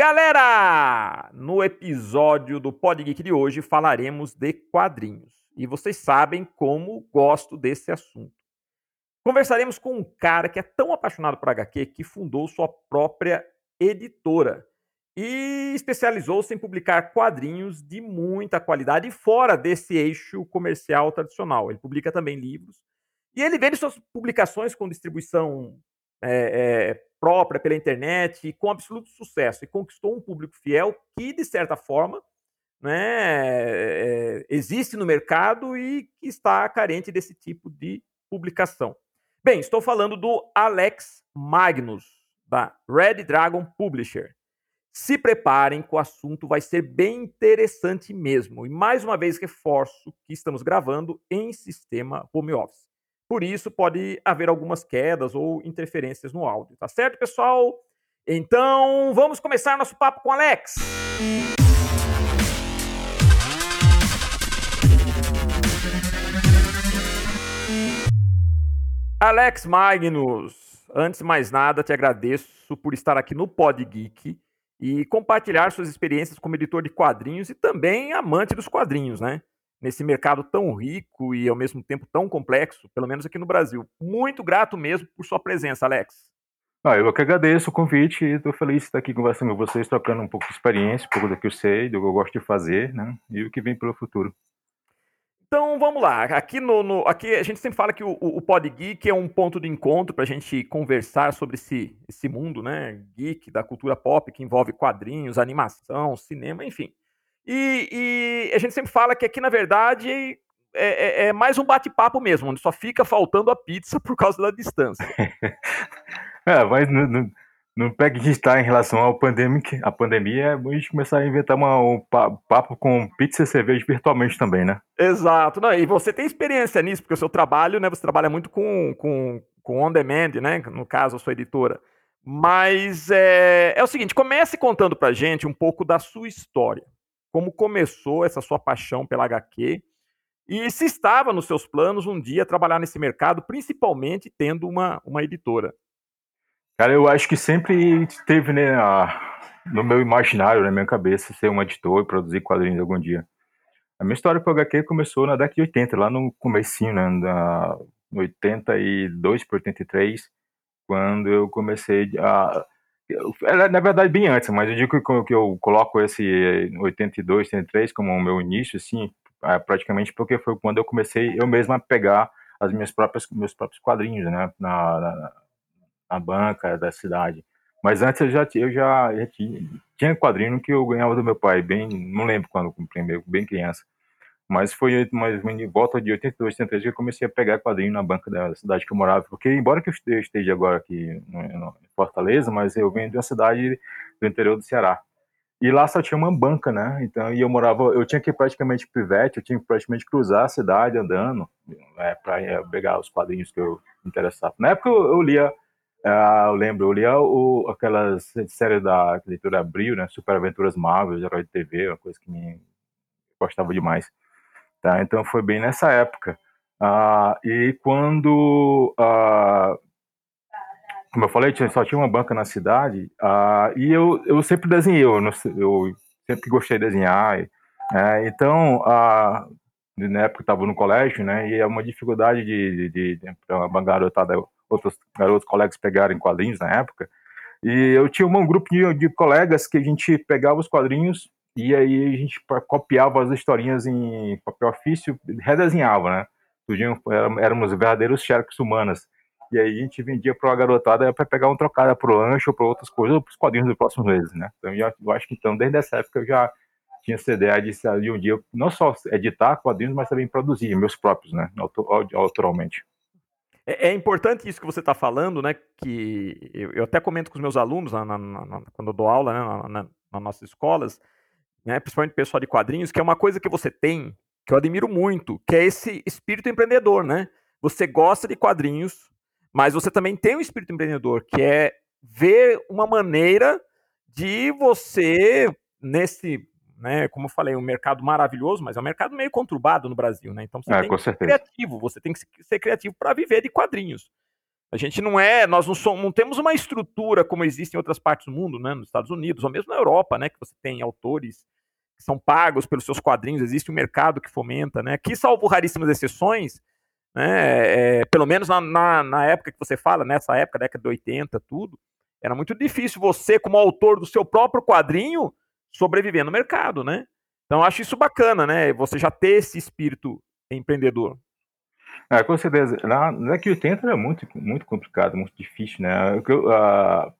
Galera, no episódio do Pod Geek de hoje falaremos de quadrinhos. E vocês sabem como gosto desse assunto. Conversaremos com um cara que é tão apaixonado por HQ que fundou sua própria editora e especializou-se em publicar quadrinhos de muita qualidade fora desse eixo comercial tradicional. Ele publica também livros e ele vende suas publicações com distribuição é, é, própria pela internet com absoluto sucesso e conquistou um público fiel que, de certa forma, né, é, existe no mercado e que está carente desse tipo de publicação. Bem, estou falando do Alex Magnus, da Red Dragon Publisher. Se preparem que o assunto vai ser bem interessante mesmo. E mais uma vez reforço que estamos gravando em sistema home office. Por isso, pode haver algumas quedas ou interferências no áudio, tá certo, pessoal? Então, vamos começar nosso papo com Alex. Alex Magnus, antes de mais nada, te agradeço por estar aqui no Pod Geek e compartilhar suas experiências como editor de quadrinhos e também amante dos quadrinhos, né? Nesse mercado tão rico e ao mesmo tempo tão complexo, pelo menos aqui no Brasil. Muito grato mesmo por sua presença, Alex. Ah, eu que agradeço o convite e estou feliz de estar aqui conversando com vocês, trocando um pouco de experiência, um pouco do que eu sei, do que eu gosto de fazer, né? E o que vem pelo futuro. Então vamos lá. Aqui no, no, aqui a gente sempre fala que o, o Pod Geek é um ponto de encontro para a gente conversar sobre esse, esse mundo, né? Geek da cultura pop que envolve quadrinhos, animação, cinema, enfim. E, e, a gente sempre fala que aqui, na verdade, é, é, é mais um bate-papo mesmo, onde só fica faltando a pizza por causa da distância. é, mas no, no, no pé que a gente está em relação ao pandemia, a pandemia, é a gente começar a inventar uma, um papo com pizza e cerveja virtualmente também, né? Exato. Não, e você tem experiência nisso, porque o seu trabalho, né, você trabalha muito com, com, com on-demand, né? No caso, a sua editora. Mas é, é o seguinte, comece contando pra gente um pouco da sua história como começou essa sua paixão pela HQ e se estava nos seus planos um dia trabalhar nesse mercado, principalmente tendo uma, uma editora. Cara, eu acho que sempre teve né, a, no meu imaginário, na minha cabeça, ser um editor e produzir quadrinhos algum dia. A minha história com HQ começou na década de 80, lá no comecinho, né, da 82 para 83, quando eu comecei a ela, na verdade, bem antes, mas eu digo que, que eu coloco esse 82, 83 como o meu início, assim, é, praticamente porque foi quando eu comecei eu mesmo a pegar as minhas próprias meus próprios quadrinhos, né, na, na, na banca da cidade. Mas antes eu já, eu já, já tinha, tinha quadrinho que eu ganhava do meu pai, bem, não lembro quando comprei, bem criança. Mas foi mais em volta de 82, 83 que eu comecei a pegar quadrinho na banca da cidade que eu morava. Porque, embora que eu esteja agora aqui em Fortaleza, mas eu venho de uma cidade do interior do Ceará. E lá só tinha uma banca, né? Então, e eu morava, eu tinha que ir praticamente pivete, eu tinha que praticamente cruzar a cidade andando é, para é, pegar os quadrinhos que eu interessava. Na época eu, eu lia, uh, eu lembro, eu lia o, aquelas séries da leitura Abril, né? Super Aventuras Marvel, Herói de TV, uma coisa que me gostava demais. Tá? Então foi bem nessa época. Ah, e quando, ah, como eu falei, só tinha uma banca na cidade, ah, e eu, eu sempre desenhei, eu, eu sempre gostei de desenhar. É, então, ah, na época eu estava no colégio, né, e é uma dificuldade de, de, de, uma garotada, outros garotos colegas pegarem quadrinhos na época, e eu tinha um grupo de, de colegas que a gente pegava os quadrinhos e aí a gente copiava as historinhas em papel ofício, redesenhava, né? Éramos verdadeiros Sherlock humanas. E aí a gente vendia para a garotada para pegar um trocado para o lanche ou para outras coisas, ou para os quadrinhos dos próximos meses, né? Então eu acho que então, desde essa época eu já tinha essa ideia de, de um dia não só editar quadrinhos, mas também produzir meus próprios, né? Autoralmente. É, é importante isso que você está falando, né? Que eu, eu, até comento com os meus alunos na, na, na, quando eu dou aula né, nas nossas escolas, né, principalmente pessoal de quadrinhos, que é uma coisa que você tem, que eu admiro muito, que é esse espírito empreendedor, né? Você gosta de quadrinhos, mas você também tem um espírito empreendedor, que é ver uma maneira de você, nesse, né, como eu falei, um mercado maravilhoso, mas é um mercado meio conturbado no Brasil, né? Então você é, tem que ser criativo, você tem que ser criativo para viver de quadrinhos. A gente não é, nós não, somos, não temos uma estrutura como existe em outras partes do mundo, né? Nos Estados Unidos, ou mesmo na Europa, né? Que você tem autores que são pagos pelos seus quadrinhos, existe um mercado que fomenta, né? Aqui, salvo raríssimas exceções, né? É, pelo menos na, na, na, época que você fala, nessa época, década de 80, tudo, era muito difícil você, como autor do seu próprio quadrinho, sobreviver no mercado, né? Então, acho isso bacana, né? Você já ter esse espírito empreendedor. É, com certeza. Na, década de 80 era muito, muito complicado, muito difícil, né? Uh,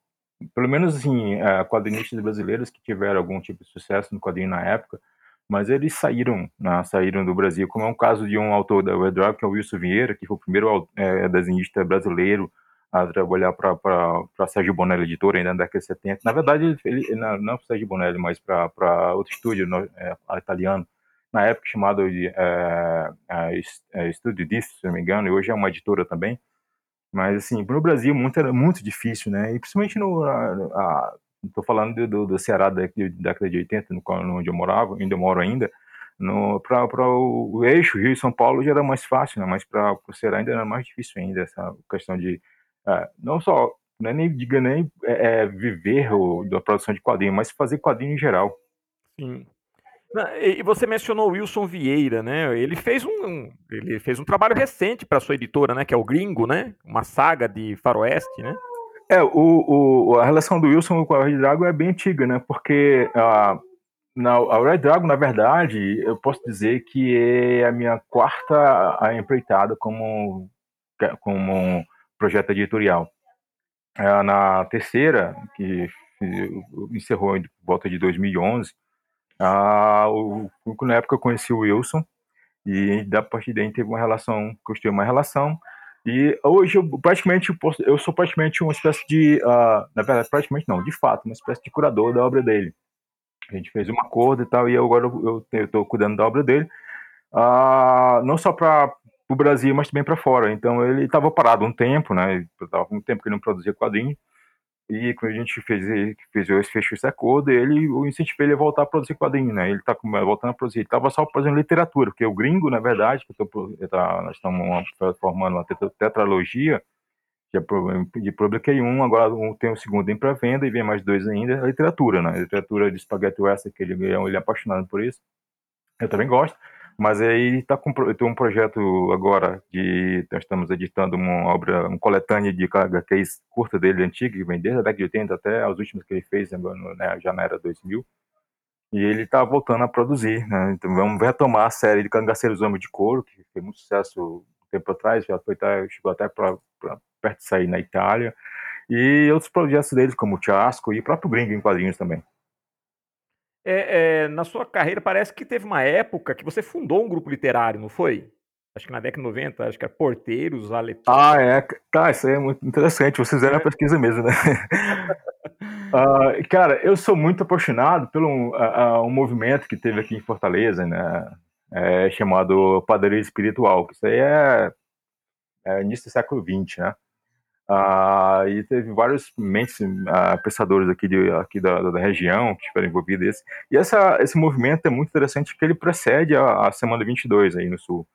pelo menos, assim, uh, quadrinistas brasileiros que tiveram algum tipo de sucesso no quadrinho na época, mas eles saíram, né, saíram do Brasil, como é um caso de um autor da Red Rock, que é o Wilson Vieira, que foi o primeiro é, desenhista brasileiro a trabalhar para Sérgio Bonelli Editora ainda na década de 70. Na verdade, ele, ele não para Sérgio Bonelli, mas para outro estúdio no, é, italiano, na época chamado de é, Estúdio Disc, se não me engano, e hoje é uma editora também. Mas, assim, para o Brasil muito, era muito difícil, né? E principalmente no. Estou falando do, do, do, Ceará da década de 80, no, onde eu morava, ainda moro ainda. Para o, eixo Rio e São Paulo já era mais fácil, né? mas para o Ceará ainda era mais difícil ainda, essa questão de. É, não só. Não é nem, diga nem é, viver o, da produção de quadrinho, mas fazer quadrinho em geral. Sim. E você mencionou Wilson Vieira, né? Ele fez um, ele fez um trabalho recente para sua editora, né? Que é o Gringo, né? Uma saga de faroeste, né? É, o, o, a relação do Wilson com a Red Dragon é bem antiga, né? Porque a, na, a Red Dragon, na verdade, eu posso dizer que é a minha quarta empreitada como, como um projeto editorial. É, na terceira, que encerrou em volta de 2011, ah, o, na época eu conheci o Wilson e da partir daí teve uma relação, construí uma relação e hoje eu praticamente eu sou praticamente uma espécie de, uh, na verdade praticamente não, de fato, uma espécie de curador da obra dele. A gente fez um acordo e tal e agora eu estou cuidando da obra dele, uh, não só para o Brasil, mas também para fora. Então ele estava parado um tempo, né? Estava um tempo que ele não produzia quadrinho e quando a gente fez, fez, fechou esse acordo, ele, eu incentivei ele a voltar a produzir quadrinho, né? Ele tá voltando a produzir. Ele estava só fazendo literatura, porque o gringo, na verdade, que eu tô, eu tá, nós estamos formando uma tetralogia, já de publiquei um, agora tem o um segundo em pré-venda e vem mais dois ainda, a literatura, né? A literatura de Spaghetti Western, que ele, ele é apaixonado por isso. Eu também gosto. Mas aí tá com tem um projeto agora de nós estamos editando uma obra, uma coletânea de HQs curta dele antiga, que vem desde a década de 80 até as últimas que ele fez né, já na era 2000. E ele está voltando a produzir, né? Então vamos retomar a série de Cangaceiros Homens de Couro, que fez muito sucesso um tempo atrás, já foi chegou até para perto de sair na Itália. E outros projetos dele, como o Tiasco e o próprio Gringo em quadrinhos também. É, é, na sua carreira, parece que teve uma época que você fundou um grupo literário, não foi? Acho que na década de 90, acho que era Porteiros, Aletores. Ah, é. Tá, isso aí é muito interessante. Vocês fizeram é. a pesquisa mesmo, né? uh, cara, eu sou muito apaixonado pelo uh, um movimento que teve aqui em Fortaleza, né? É, chamado Padaria Espiritual. Isso aí é, é início do século XX, né? Ah, e teve vários mentes ah, pensadores aqui, de, aqui da, da, região que estiveram envolvidos. E essa, esse movimento é muito interessante porque ele precede a, a Semana 22 aí no Sul.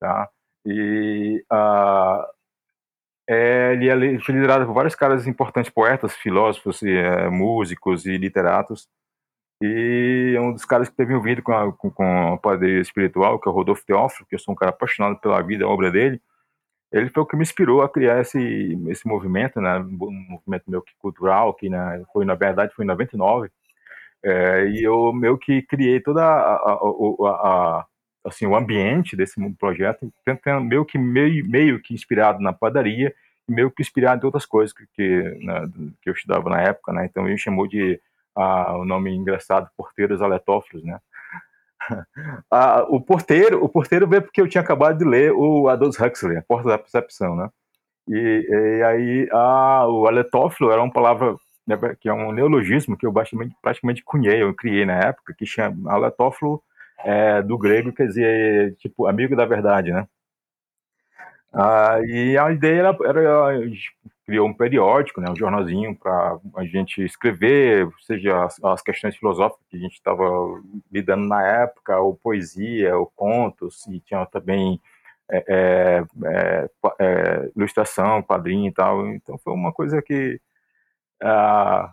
Tá? E ah, é, ele é liderado por vários caras importantes, poetas, filósofos, e, é, músicos e literatos. E é um dos caras que teve envolvido com a, com, com a espiritual, que é o Rodolfo Teófilo, que eu sou um cara apaixonado pela vida a obra dele ele foi o que me inspirou a criar esse, esse movimento, né, um movimento meu que cultural, que né, foi na verdade foi em 99, é, e eu meio que criei toda a, a, a, a assim o ambiente desse projeto, tentando meio que meio, meio que inspirado na padaria, meio que inspirado em outras coisas que que, né, que eu estudava na época, né, então ele chamou de o nome engraçado porteiros aletófilos, né, ah, o porteiro, o porteiro veio porque eu tinha acabado de ler o Aldous Huxley, A Porta da Percepção, né? E, e aí ah, o aletófilo era uma palavra né, que é um neologismo que eu praticamente, praticamente cunhei, eu criei na época, que chama aletófilo é, do grego, quer dizer, tipo, amigo da verdade, né? Ah, e a ideia era, era criou um periódico, né, um jornalzinho para a gente escrever, seja as, as, questões filosóficas que a gente estava lidando na época, ou poesia, ou contos, e tinha também é, é, é, é, ilustração, quadrinho e tal. Então foi uma coisa que ah,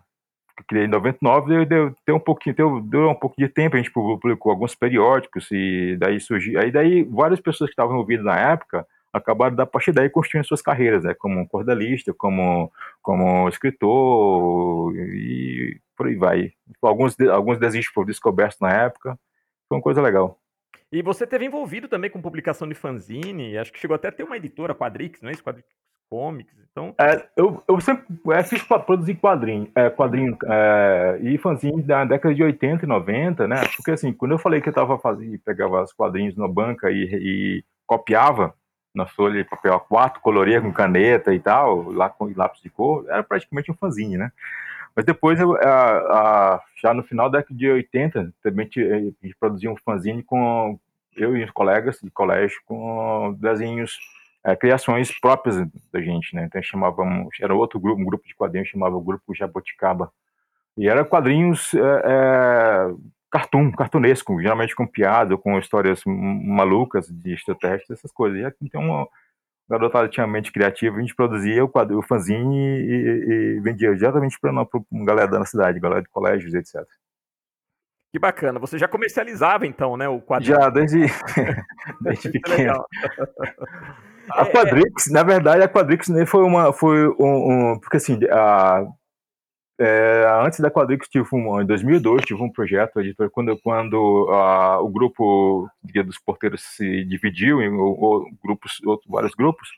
criei em 99, deu, deu, deu um pouquinho, deu, deu um pouquinho de tempo, a gente publicou alguns periódicos e daí surgiu, aí daí várias pessoas que estavam envolvidas na época acabaram da partir daí construindo suas carreiras, né, como cordelista, como como escritor e por aí vai. Alguns alguns desistos foram descobertos na época, foi uma coisa legal. E você teve envolvido também com publicação de fanzine, acho que chegou até a ter uma editora, Quadrix, não é isso? Quadrix Comics, então... É, eu, eu sempre é, fiz produzir quadrinho, é, quadrinho é, e fanzine da década de 80 e 90, né? Porque assim, quando eu falei que eu tava fazendo, pegava os quadrinhos na banca e, e copiava na folha de papel A4, coloria com caneta e tal, lá com lápis de cor, era praticamente um fanzine, né? Mas depois, a, a, já no final da década de 80, também a gente produzia um fanzine com eu e os colegas de colégio com desenhos, é, criações próprias da gente, né? Então chamávamos, era outro grupo, um grupo de quadrinhos chamava o grupo Jaboticaba. E era quadrinhos é, cartoon, cartunesco, geralmente com piada, com histórias malucas de extraterrestres, essas coisas. E aqui tem uma garotada tinha mente criativa, a gente produzia o, quadro, o fanzine e, e, e vendia diretamente para uma galera da cidade, galera de colégios, etc. Que bacana. Você já comercializava então, né, o quadrinho? Já, desde, desde pequeno. A é, Quadrix, é... na verdade, a Quadrix né, foi uma, foi um, um porque assim, a, é, antes da Quadrix tive um, em 2002 tive um projeto editor quando quando a, o grupo dos Porteiros se dividiu em o, grupos, outros, vários grupos,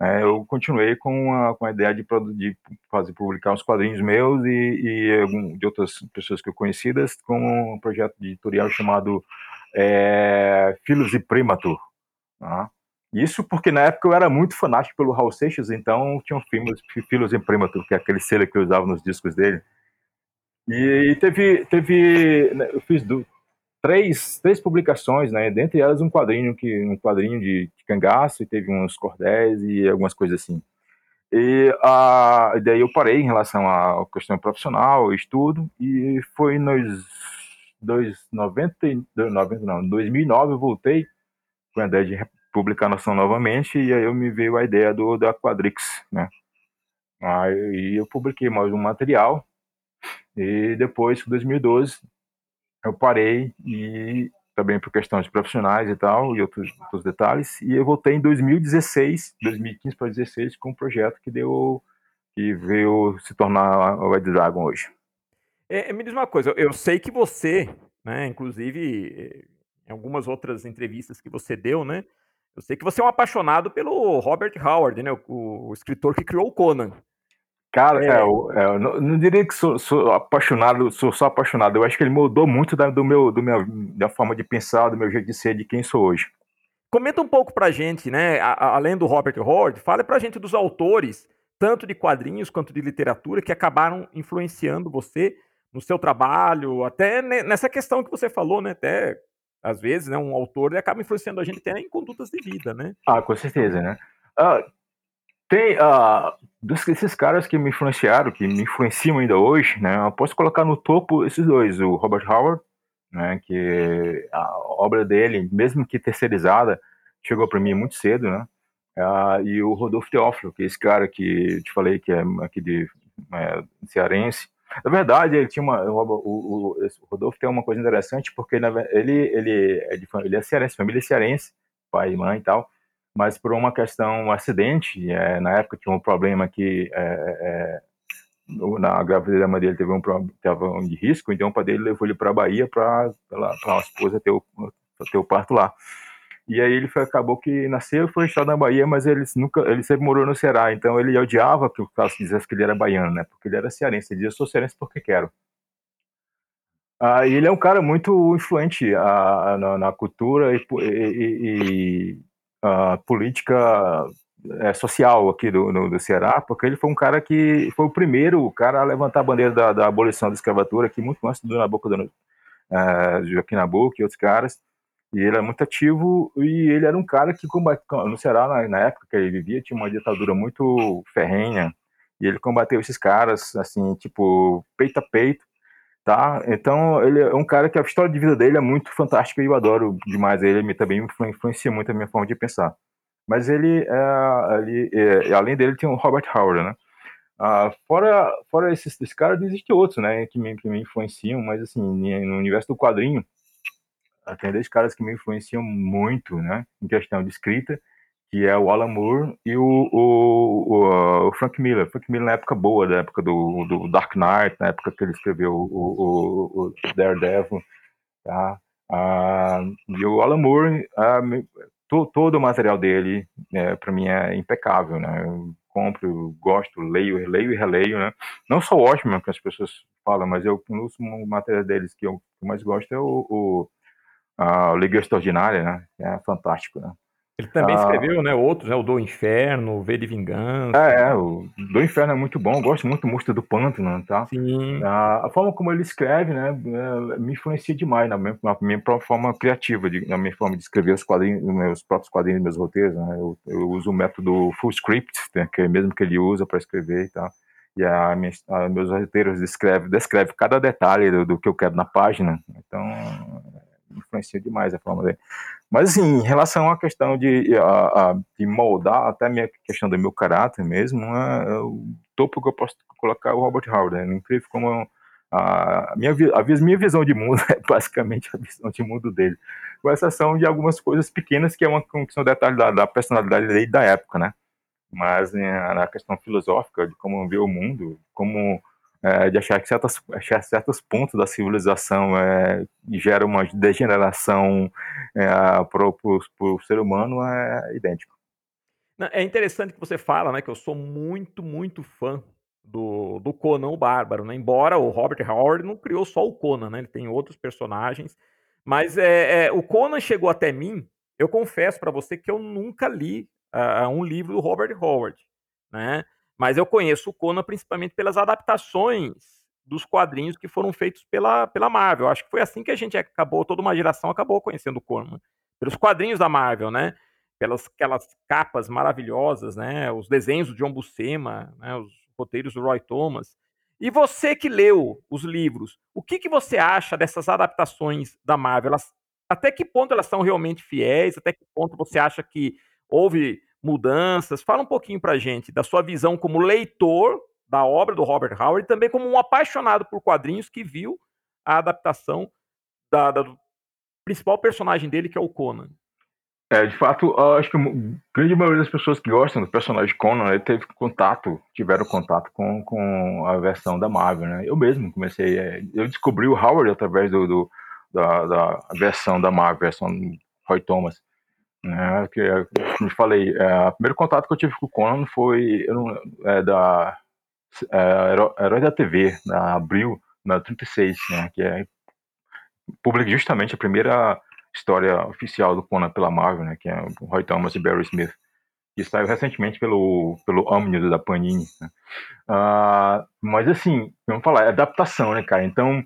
é, eu continuei com a, com a ideia de, de fazer publicar uns quadrinhos meus e, e de outras pessoas que eu conhecidas com um projeto editorial chamado é, Filhos e Primatur. Tá? Isso porque na época eu era muito fanático pelo Raul Seixas, então tinham filmes, Filhos e Primatur, que é aquele selo que eu usava nos discos dele. E teve, teve né, eu fiz do, três, três publicações, né? Dentre elas um quadrinho que um quadrinho de, de cangaço e teve uns cordéis e algumas coisas assim. E a, daí eu parei em relação à questão profissional, estudo, e foi nos dois, 90, 90, não, 2009 eu voltei com a ideia de publicar noção novamente, e aí eu me veio a ideia do da Quadrix, né? Aí eu publiquei mais um material, e depois, em 2012, eu parei e também por questões profissionais e tal, e outros, outros detalhes, e eu voltei em 2016, 2015 para 2016, com um projeto que deu, que veio se tornar o Red Dragon hoje. É, me diz uma coisa, eu sei que você, né, inclusive em algumas outras entrevistas que você deu, né, eu sei que você é um apaixonado pelo Robert Howard, né, o, o escritor que criou o Conan. Cara, é. É, eu, é, eu não, não, diria que sou, sou, apaixonado, sou só apaixonado. Eu acho que ele mudou muito da, do meu, do meu, da forma de pensar, do meu jeito de ser, de quem sou hoje. Comenta um pouco pra gente, né? A, além do Robert Howard, fala pra gente dos autores, tanto de quadrinhos quanto de literatura, que acabaram influenciando você no seu trabalho, até nessa questão que você falou, né? Até às vezes, né, um autor acaba influenciando a gente até em condutas de vida, né? Ah, com certeza, né? Ah, tem uh, desses caras que me influenciaram, que me influenciam ainda hoje, né? Eu posso colocar no topo esses dois, o Robert Howard, né? Que a obra dele, mesmo que terceirizada, chegou para mim muito cedo, né? Uh, e o Rodolfo Teófilo, que é esse cara que te falei que é aqui de é, cearense. Na verdade, ele tinha uma, o, o, o, Rodolfo tem uma coisa interessante porque ele ele é de ele é cearense, família cearense, pai e mãe e tal mas por uma questão, um acidente, é, na época tinha um problema que é, é, na gravidez da mãe dele teve um problema de risco, então o pai dele levou ele para a Bahia para a esposa ter o, ter o parto lá. E aí ele foi, acabou que nasceu, foi registrado na Bahia, mas ele nunca, ele sempre morou no Ceará, então ele odiava que o caso dissesse que ele era baiano, né? Porque ele era cearense, ele dizia, sou cearense porque quero. Ah, e ele é um cara muito influente ah, na, na, cultura e, e, e, política é, social aqui do, no, do Ceará, porque ele foi um cara que foi o primeiro cara a levantar a bandeira da, da abolição da escravatura aqui muito antes do Nabucodonosor, uh, Joaquim Nabuco e outros caras. E ele era muito ativo e ele era um cara que combateu no Ceará na, na época que ele vivia tinha uma ditadura muito ferrenha e ele combateu esses caras assim tipo peito a peito tá? Então, ele é um cara que a história de vida dele é muito fantástica e eu adoro demais ele, ele também influencia muito a minha forma de pensar. Mas ele, é, é, além dele, tem o Robert Howard, né? Ah, fora fora esses, esses caras, existem outros, né, que me, que me influenciam, mas assim, no universo do quadrinho, tem dois caras que me influenciam muito, né, em questão de escrita, que é o Alan Moore e o, o, o, Frank Miller. Frank Miller na época boa, da época do, do Dark Knight, na época que ele escreveu o, o, o Daredevil, tá? Ah, e o Alan Moore, ah, to, todo o material dele, é, para mim, é impecável, né? Eu compro, gosto, leio, leio e releio, né? Não só o que as pessoas falam, mas eu, o último material deles que eu, mais gosto é o a Liga Extraordinária, né? É fantástico, né? Ele também ah, escreveu, né? Outros, né? O Do Inferno, o V de Vingança. É, é, o Do Inferno é muito bom. Eu gosto muito do Monstro do Pântano, tá? Sim. A, a, forma como ele escreve, né? É, me influencia demais na minha, na minha própria forma criativa, de, na minha forma de escrever os quadrinhos, meus próprios quadrinhos, meus roteiros, né? Eu, eu uso o método Full Script, né, que é mesmo que ele usa para escrever e tal. E a, minha, a, meus roteiros descreve, descreve cada detalhe do, do que eu quero na página. Então, influencia demais a forma dele. Mas, assim, em relação à questão de, a, a, de moldar até a minha questão do meu caráter mesmo, é, é o topo que eu posso colocar é o Robert Howard. É incrível como a minha, a minha visão de mundo é basicamente a visão de mundo dele. Com exceção de algumas coisas pequenas que, é uma, que são detalhes da, da personalidade dele da época, né? Mas né, na questão filosófica de como vê o mundo, como é, de achar que certas, achar certos pontos da civilização é, geram uma degeneração é, para o ser humano é idêntico. É interessante que você fala, né, que eu sou muito, muito fã do, do Conan o Bárbaro, né? Embora o Robert Howard não criou só o Conan, né? Ele tem outros personagens, mas é, é o Conan chegou até mim. Eu confesso para você que eu nunca li uh, um livro do Robert Howard, né? Mas eu conheço o Conan principalmente pelas adaptações dos quadrinhos que foram feitos pela, pela Marvel. Acho que foi assim que a gente acabou, toda uma geração acabou conhecendo o Conan. Pelos quadrinhos da Marvel, né? Pelas aquelas capas maravilhosas, né? Os desenhos do John Buscema, né? Os roteiros do Roy Thomas. E você que leu os livros, o que, que você acha dessas adaptações da Marvel? Elas, até que ponto elas são realmente fiéis? Até que ponto você acha que houve mudanças. Fala um pouquinho para gente da sua visão como leitor da obra do Robert Howard e também como um apaixonado por quadrinhos que viu a adaptação da, da, do principal personagem dele, que é o Conan. É, de fato, acho que a grande maioria das pessoas que gostam do personagem Conan teve contato, tiveram contato com, com a versão da Marvel, né? Eu mesmo comecei, é, eu descobri o Howard através do, do da, da, versão da Marvel, versão Roy Thomas. Né, que, como eu falei, é, o primeiro contato que eu tive com o Conan foi não, é, da é, Herói da TV, na Abril, na 36, né, que é publica justamente a primeira história oficial do Conan pela Marvel, né, que é o Roy Thomas e Barry Smith, que saiu recentemente pelo, pelo Omnibus da Panini. Né. Uh, mas assim, vamos falar, é adaptação, né, cara? Então,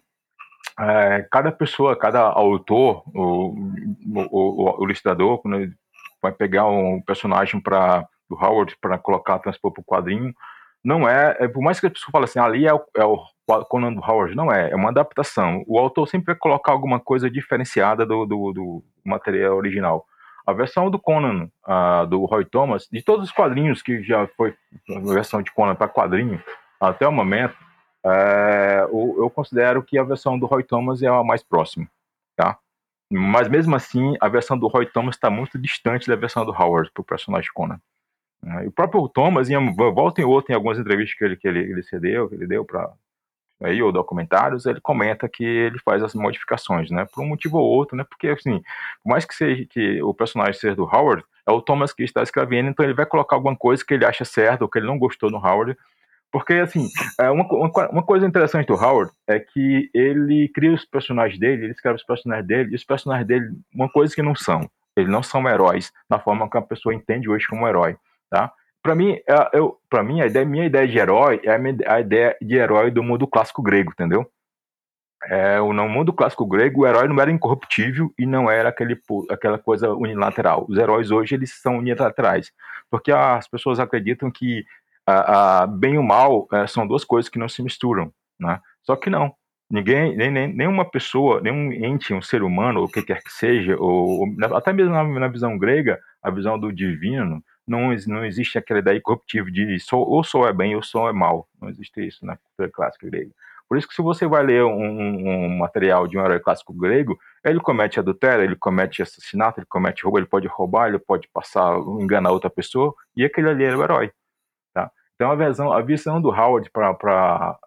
é, cada pessoa, cada autor, o, o, o, ilustrador, quando ele vai pegar um personagem para do Howard para colocar, transpor para o quadrinho, não é, é, por mais que a pessoa fale assim, ali é o, é o Conan do Howard, não é, é uma adaptação. O autor sempre vai colocar alguma coisa diferenciada do, do, do material original. A versão do Conan, uh, do Roy Thomas, de todos os quadrinhos que já foi a versão de Conan para quadrinho, até o momento, é, eu, eu, considero que a versão do Roy Thomas é a mais próxima, tá? Mas mesmo assim, a versão do Roy Thomas está muito distante da versão do Howard para o personagem Conan. É, o próprio Thomas, em volta em outra, em algumas entrevistas que ele, que ele, ele cedeu, que ele deu para aí ou documentários, ele comenta que ele faz as modificações, né? Por um motivo ou outro, né? Porque assim, por mais que seja que o personagem seja do Howard, é o Thomas que está escrevendo, então ele vai colocar alguma coisa que ele acha certo ou que ele não gostou no Howard porque, assim, é, uma, uma, coisa interessante do Howard é que ele cria os personagens dele, ele escreve os personagens dele, e os personagens dele, uma coisa que não são. Eles não são heróis na forma que a pessoa entende hoje como herói, tá? Para mim, é, eu, para mim a ideia, minha ideia de herói é a ideia de herói do mundo clássico grego, entendeu? É, no mundo clássico grego, o herói não era incorruptível e não era aquele, aquela coisa unilateral. Os heróis hoje eles são unilaterais, porque as pessoas acreditam que a, a, bem e o mal é, são duas coisas que não se misturam, né? Só que não. Ninguém, nem, nem, nenhuma pessoa, nenhum ente, um ser humano, ou o que quer que seja, ou, ou até mesmo na, na, visão grega, a visão do divino, não, não existe aquela ideia corruptiva de sou, ou sou é bem ou sou é mal. Não existe isso na cultura clássica grega. Por isso que se você vai ler um, um, material de um herói clássico grego, ele comete adultério, ele comete assassinato, ele comete roubo, ele pode roubar, ele pode passar, enganar outra pessoa, e aquele ali era o herói. Então a visão, a visão do Howard para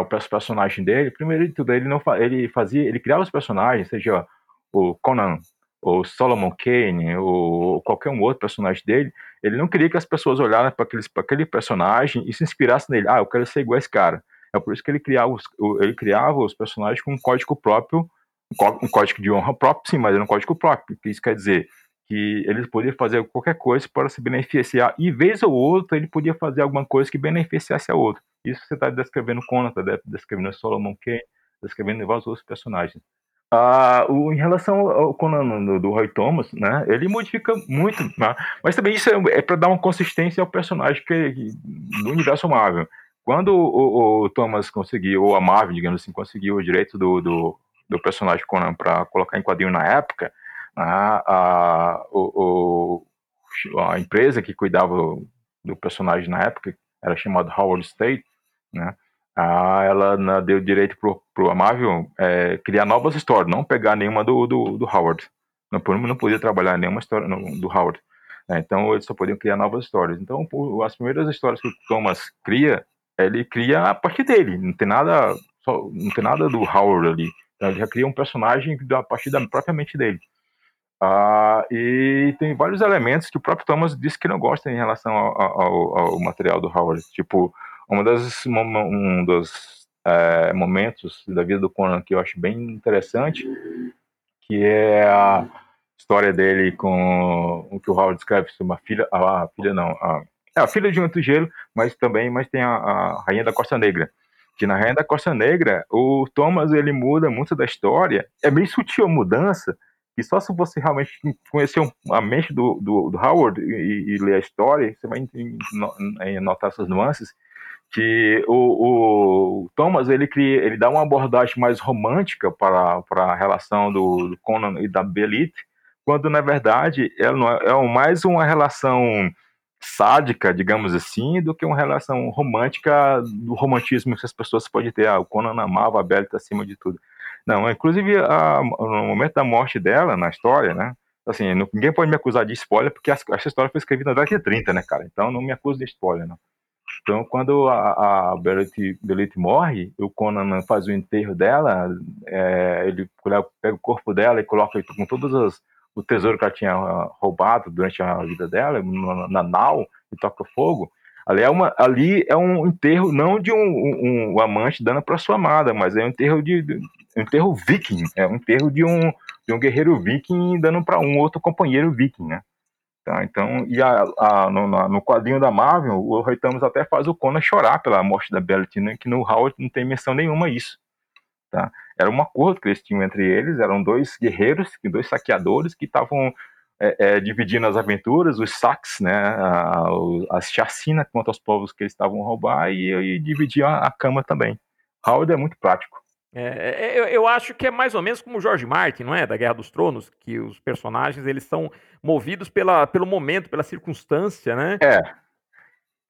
o personagem dele, primeiro de tudo, ele não ele fazia, ele criava os personagens, seja o Conan, ou Solomon Kane, ou qualquer um outro personagem dele, ele não queria que as pessoas olhassem para aquele personagem e se inspirassem nele. Ah, eu quero ser igual a esse cara. É por isso que ele criava os, ele criava os personagens com um código próprio, um código de honra próprio, sim, mas era um código próprio. Que isso quer dizer que ele podia fazer qualquer coisa para se beneficiar, e vez ou outra ele podia fazer alguma coisa que beneficiasse a outro. Isso você está descrevendo Conan, está descrevendo Solomon Kane, descrevendo vários outros personagens. Ah, o, em relação ao Conan do, do, Roy Thomas, né, ele modifica muito, né, mas também isso é, é para dar uma consistência ao personagem que, que, do universo Marvel. Quando o, o, Thomas conseguiu, ou a Marvel, digamos assim, conseguiu o direito do, do, do personagem Conan para colocar em quadrinho na época, a, a, o, a empresa que cuidava do personagem na época era chamada Howard State, né? Ah, ela na, deu direito pro, pro Marvel é, criar novas histórias, não pegar nenhuma do, do, do Howard. Não, não podia trabalhar nenhuma história no, do Howard. Né? Então eles só podiam criar novas histórias. Então as primeiras histórias que o Thomas cria, ele cria a partir dele. Não tem nada, só, não tem nada do Howard ali. Então, ele já cria um personagem a partir da própria mente dele. Ah, e tem vários elementos que o próprio Thomas disse que não gosta em relação ao, ao, ao material do Howard. Tipo, uma das, um dos é, momentos da vida do Conan que eu acho bem interessante, que é a história dele com o que o Howard descreve sobre uma filha, a filha não, a, é a filha de um gelo, mas também, mas tem a, a Rainha da Costa Negra, que na Rainha da Costa Negra, o Thomas ele muda muito da história, é bem sutil a mudança, e só se você realmente conhecer a mente do, do, do Howard e, e, ler a história, você vai notar essas nuances, que o, o, Thomas ele cria, ele dá uma abordagem mais romântica para, para a relação do, do Conan e da Belit, quando na verdade é, é mais uma relação sádica, digamos assim, do que uma relação romântica do romantismo que as pessoas podem ter. Ah, o Conan amava a Belit acima de tudo. Não, inclusive a, no momento da morte dela na história, né? Assim, ninguém pode me acusar de spoiler porque essa história foi escrita na década de 30, né, cara? Então não me acuse de spoiler, não. Então, quando a, a Belit morre, o Conan faz o enterro dela, é, ele pega o corpo dela e coloca com todos os, o tesouro que ela tinha roubado durante a vida dela, na, na nau, e toca fogo. Ali é, uma, ali é um enterro não de um, um, um amante dando para sua amada, mas é um enterro de, de um enterro viking, é um enterro de um, de um guerreiro viking dando para um outro companheiro viking, né? Tá, então, e a, a, no, no, quadrinho da Marvel, o Thomas até faz o Conan chorar pela morte da Bellet, né, que no Howard não tem menção nenhuma a isso. Tá? Era um acordo que eles tinham entre eles, eram dois guerreiros, dois saqueadores que estavam é, é, dividindo as aventuras, os saques, né, as chacinas contra os povos que eles estavam roubar e, e dividiam a, a cama também. Howard é muito prático. É, é, eu, eu, acho que é mais ou menos como o George Martin, não é? Da Guerra dos Tronos, que os personagens eles são movidos pela, pelo momento, pela circunstância, né? É.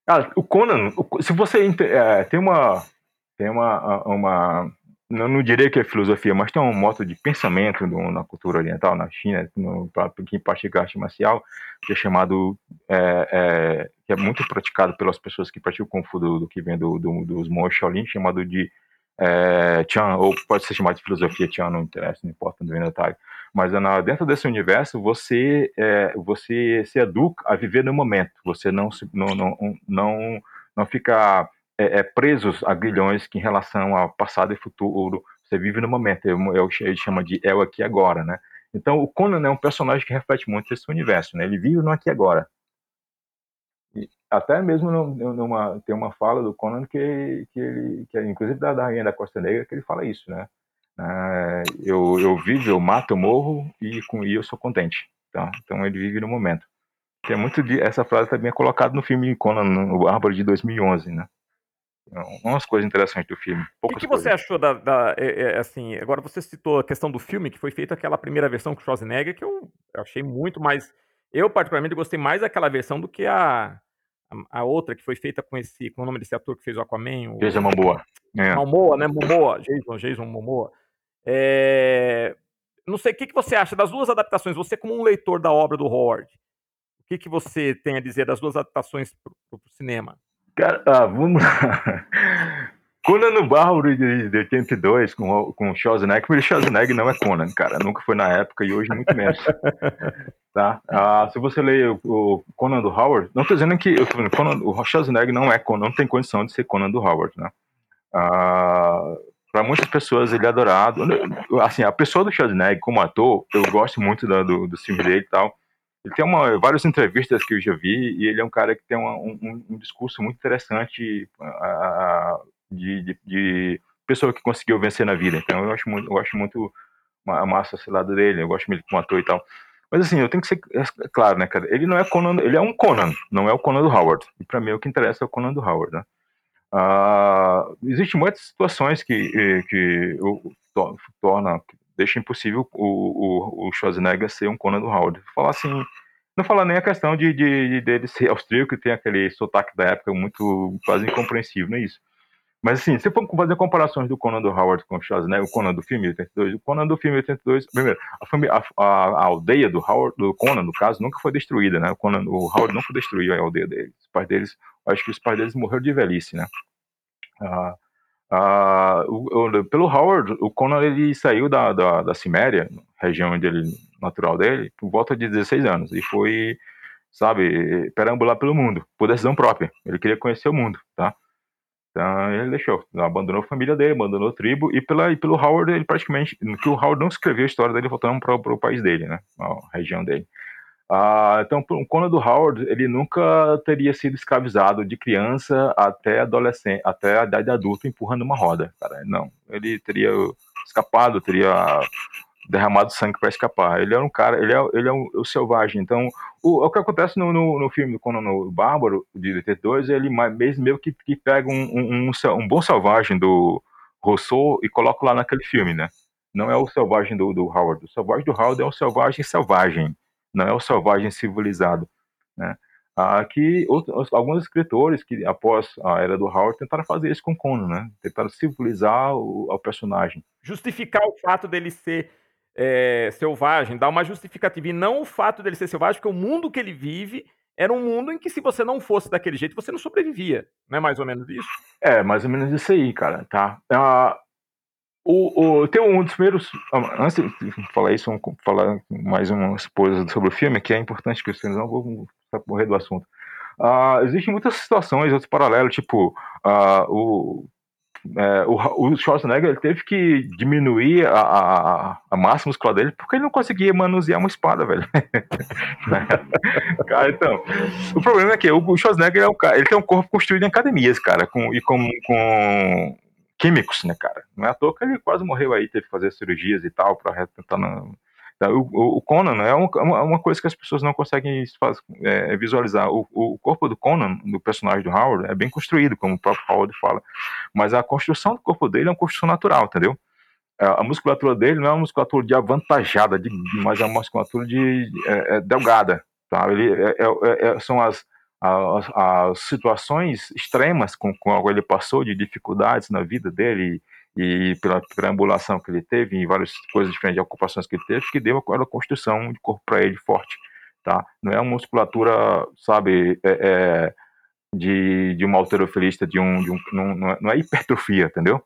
Ah, o Conan, se você é, tem uma tem uma, uma não, não, diria que é filosofia, mas tem um modo de pensamento do, na cultura oriental, na China, no, em particular arte marcial, que é chamado, é, é, que é muito praticado pelas pessoas que praticam Kung Fu do, do que vem do, do, dos monges Shaolin, chamado de é, Chan, ou pode ser chamado de filosofia Chan, não interessa, não importa, não vem detalhe. Mas na, dentro desse universo, você, é, você se educa a viver no momento. Você não, não, não, não, não fica é, é, presos a grilhões que em relação ao passado e futuro. Você vive no momento. Eu, eu, ele chama de eu aqui agora, né? Então, o Conan é um personagem que reflete muito esse universo, né? Ele vive no aqui agora até mesmo numa, tem uma fala do Conan que, que ele, que é, inclusive da, Rainha da Costa Negra, que ele fala isso, né? É, eu, eu vivo, eu mato, eu morro e com isso eu sou contente. Então, então ele vive no momento. Que é muito de, essa frase também é colocada no filme Conan, no Árvore de 2011, né? Então, umas coisas interessantes do filme. O que, que você achou da, da é, é, assim, agora você citou a questão do filme, que foi feita aquela primeira versão com Schwarzenegger, que eu achei muito mais Eu, particularmente, gostei mais daquela versão do que a, a, a outra que foi feita com esse. Com o nome desse ator que fez o Aquaman? O... Jason Momoa. É. Momoa, né? Momoa. Jason, Jason Momoa. É... Não sei, o que, que você acha das duas adaptações? Você, como um leitor da obra do Howard, o que, que você tem a dizer das duas adaptações para o cinema? Cara, ah, vamos lá. Conan no Bárbaro de, de 82 com, com Schwarzenegger, porque Schwarzenegger não é Conan, cara. Nunca foi na época e hoje muito menos. tá? Ah, se você ler o, o, Conan do Howard, não estou dizendo que eu tô Conan, o Schwarzenegger não é Conan, não tem condição de ser Conan do Howard, né? Ah, para muitas pessoas ele é adorado. Assim, a pessoa do Schwarzenegger como ator, eu gosto muito da, do, do filme dele e tal. Ele tem uma, várias entrevistas que eu já vi e ele é um cara que tem uma, um, um, discurso muito interessante de, de, de, pessoa que conseguiu vencer na vida. Então eu acho muito, eu acho muito massa esse lado dele, eu gosto muito como ator e tal. Mas assim, eu tenho que ser é, claro, né, cara? Ele não é Conan, ele é um Conan, não é o Conan do Howard. E para mim o que interessa é o Conan do Howard, né? Ah, existem muitas situações que, que o, torna, deixa impossível o, o, o Schwarzenegger ser um Conan do Howard. Falar assim, não falar nem a questão de, de, de dele ser austríaco, que tem aquele sotaque da época muito quase incompreensível, não é isso. Mas assim, se for fazer comparações do Conan do Howard com o Schwarzenegger, o Conan do filme 82, o Conan do filme 82, primeiro, a, a, a, aldeia do Howard, do Conan, no caso, nunca foi destruída, né? O, Conan, o Howard nunca destruiu a aldeia deles. Os pais deles, acho que os pais deles morreram de velhice, né? O, o, pelo Howard, o Conan ele saiu da, da, da Ciméria, região dele, natural dele, por volta de 16 anos e foi, sabe, perambular pelo mundo, por decisão própria. Ele queria conhecer o mundo, tá? Então ele deixou, abandonou a família dele, abandonou a tribo, e, pela, e pelo Howard, ele praticamente, que o Howard não escreveu a história dele voltando para o país dele, né, a região dele. Ah, então, o Conan do Howard, ele nunca teria sido escravizado de criança até adolescente, até a idade adulta empurrando uma roda, cara. Não, ele teria escapado, teria derramado sangue para escapar. Ele é um cara, ele é, ele é um, o selvagem. Então, o, o que acontece no, no, no filme Conan no Bárbaro, de 82, ele mesmo meio que, que pega um, um, um, um bom selvagem do Rousseau e coloca lá naquele filme, né? Não é o selvagem do, do Howard. O selvagem do Howard é um selvagem selvagem, não é o selvagem civilizado, né? Aqui, outros, alguns escritores que, após a era do Howard, tentaram fazer isso com Conan, né? Tentaram civilizar o, o personagem. Justificar o fato dele ser é, selvagem, dar uma justificativa. E não o fato dele ser selvagem, porque o mundo que ele vive era um mundo em que se você não fosse daquele jeito, você não sobrevivia. Não é mais ou menos isso? É, mais ou menos isso aí, cara, tá? Uh, o, o, tem um dos primeiros. Ah, antes de falar isso, vamos falar mais umas coisas sobre o filme, que é importante que vocês não vou morrer do assunto. Uh, existem muitas situações, outros paralelos, tipo, uh, o, é, o, o Schwarzenegger ele teve que diminuir a, a, a, massa muscular dele porque ele não conseguia manusear uma espada, velho. cara, então, o problema é que o Schwarzenegger é um cara, ele tem um corpo construído em academias, cara, com, e com, com químicos, né, cara? Não é à toa que ele quase morreu aí, teve que fazer cirurgias e tal para tentar Tá, o, o, Conan é, é uma, uma, coisa que as pessoas não conseguem é, visualizar. O, o, corpo do Conan, do personagem do Howard, é bem construído, como o próprio Howard fala. Mas a construção do corpo dele é uma construção natural, entendeu? A musculatura dele não é uma musculatura de avantajada, de, mas é uma musculatura de é, é delgada. Tá? Ele, é, é, é, são as, as, as, situações extremas com, com a qual ele passou, de dificuldades na vida dele, pela preambulação que ele teve em várias coisas diferentes ocupações que ele teve, que deu aquela construção de corpo para ele forte, tá? Não é uma musculatura, sabe, é, é, de, de uma alterofilista, de um, de um não, é, não, é, hipertrofia, entendeu?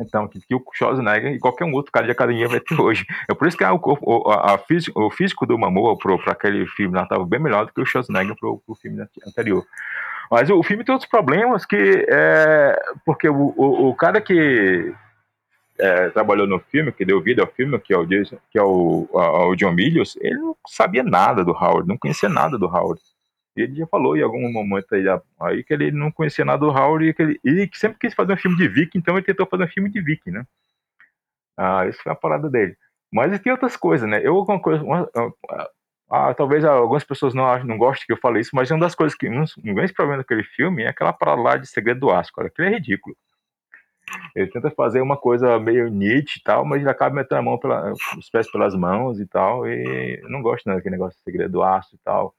Então, que, que o Schwarzenegger e qualquer um outro cara de academia vai ter hoje. É por isso que a, o, a, a físico, o físico do Mamoa para aquele filme lá estava bem melhor do que o Schwarzenegger para o filme anterior. Mas o filme tem outros problemas que é porque o, o, o cara que é, trabalhou no filme, que deu vida ao filme, que é o, Jason, que é o, a, o John Milius, ele não sabia nada do Howard, não conhecia nada do Howard. Ele já falou em algum momento aí, aí que ele não conhecia nada do Howard e que ele, e que sempre quis fazer um filme de Viking, então ele tentou fazer um filme de Viking, né? Ah, isso foi a parada dele. Mas tem outras coisas, né? Eu, alguma coisa, uma, ah, talvez algumas pessoas não, não gostem que eu fale isso, mas uma das coisas que. Um, um grande problema daquele filme é aquela parada lá de segredo do Asco. Aquilo é ridículo. Ele tenta fazer uma coisa meio Nietzsche e tal, mas ele acaba metendo a mão pela, os pés pelas mãos e tal, e não gosto não, daquele negócio de segredo do aço e tal.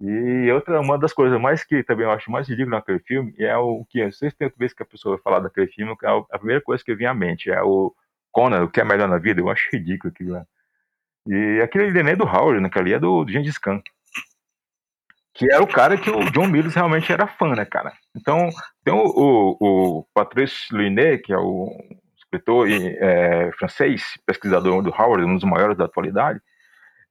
E outra, uma das coisas mais que também eu acho mais ridículo naquele filme é o que, tem outra vez que a pessoa falar daquele filme, é a primeira coisa que vem à mente, é o Conan, o que é melhor na vida, eu acho ridículo aquilo lá. E aquele ali é do Howard, né, que ali é do, do Gengis Khan. Que era o cara que o John Mills realmente era fã, né, cara? Então, tem o, o, o Patrice Luinet, que é o escritor é, francês, pesquisador do Howard, um dos maiores da atualidade,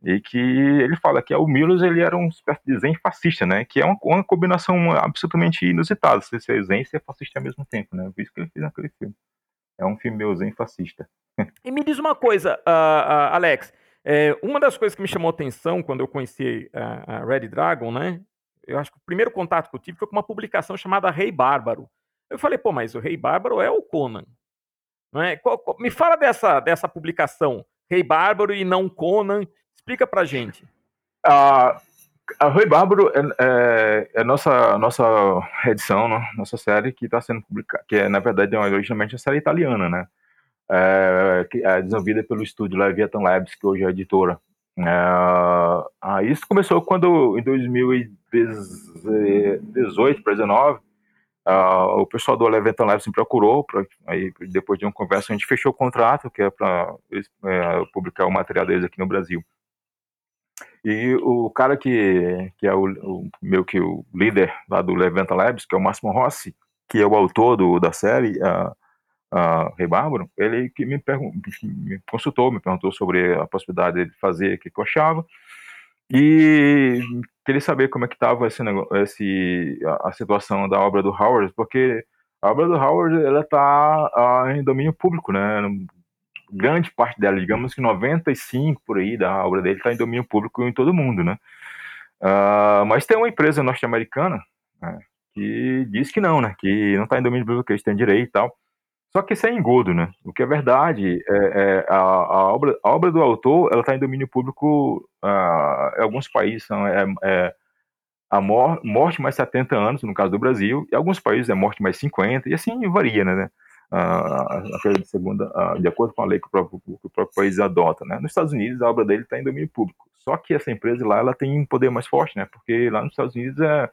e que ele fala que o Milos ele era um espécie de zen fascista, né? Que é uma, uma combinação absolutamente inusitada, você ser zen e ser fascista ao mesmo tempo, né? Por isso que ele fez naquele filme. É um filme meu zen fascista. E me diz uma coisa, uh, uh, Alex. É, uma das coisas que me chamou a atenção quando eu conheci a, a Red Dragon, né? Eu acho que o primeiro contato que eu tive foi com uma publicação chamada Rei Bárbaro. Eu falei, pô, mas o Rei Bárbaro é o Conan. Não é? Me fala dessa, dessa publicação, Rei Bárbaro e não Conan. Explica pra gente. A, a Rei Bárbaro é, é, é, nossa nossa edição, né? nossa série que está sendo publicada, que é, na verdade é originalmente uma série italiana, né? É, é desenvolvida pelo estúdio Leviathan Labs, que hoje é editora. É, ah, isso começou quando, em 2018 para 2019, uh, o pessoal do Leviathan Labs me procurou, pra, aí, depois de uma conversa, a gente fechou o contrato, que é para é, publicar o material deles aqui no Brasil. E o cara que, que é o, o meu que o líder lá do Leviathan Labs, que é o Máximo Rossi, que é o autor do, da série, uh, uh, Rei Bárbaro, ele que me, me consultou, me perguntou sobre a possibilidade de fazer o que eu achava, e queria saber como é que estava esse, esse, a, a, situação da obra do Howard, porque a obra do Howard ela está uh, em domínio público, né? Grande parte dela, digamos que 95 por aí da obra dele está em domínio público em todo mundo, né? Uh, mas tem uma empresa norte-americana né, que diz que não, né? Que não está em domínio público, que eles têm direito e tal. Só que isso é engodo, né? O que é verdade é, é a, a, obra, a obra do autor ela está em domínio público uh, em alguns países são é, é a mor morte mais 70 anos, no caso do Brasil, e alguns países é morte mais 50, e assim varia, né? Uh, a de segunda, uh, de acordo com a lei que o, próprio, que o próprio país adota, né? Nos Estados Unidos a obra dele está em domínio público. Só que essa empresa lá ela tem um poder mais forte, né? Porque lá nos Estados Unidos é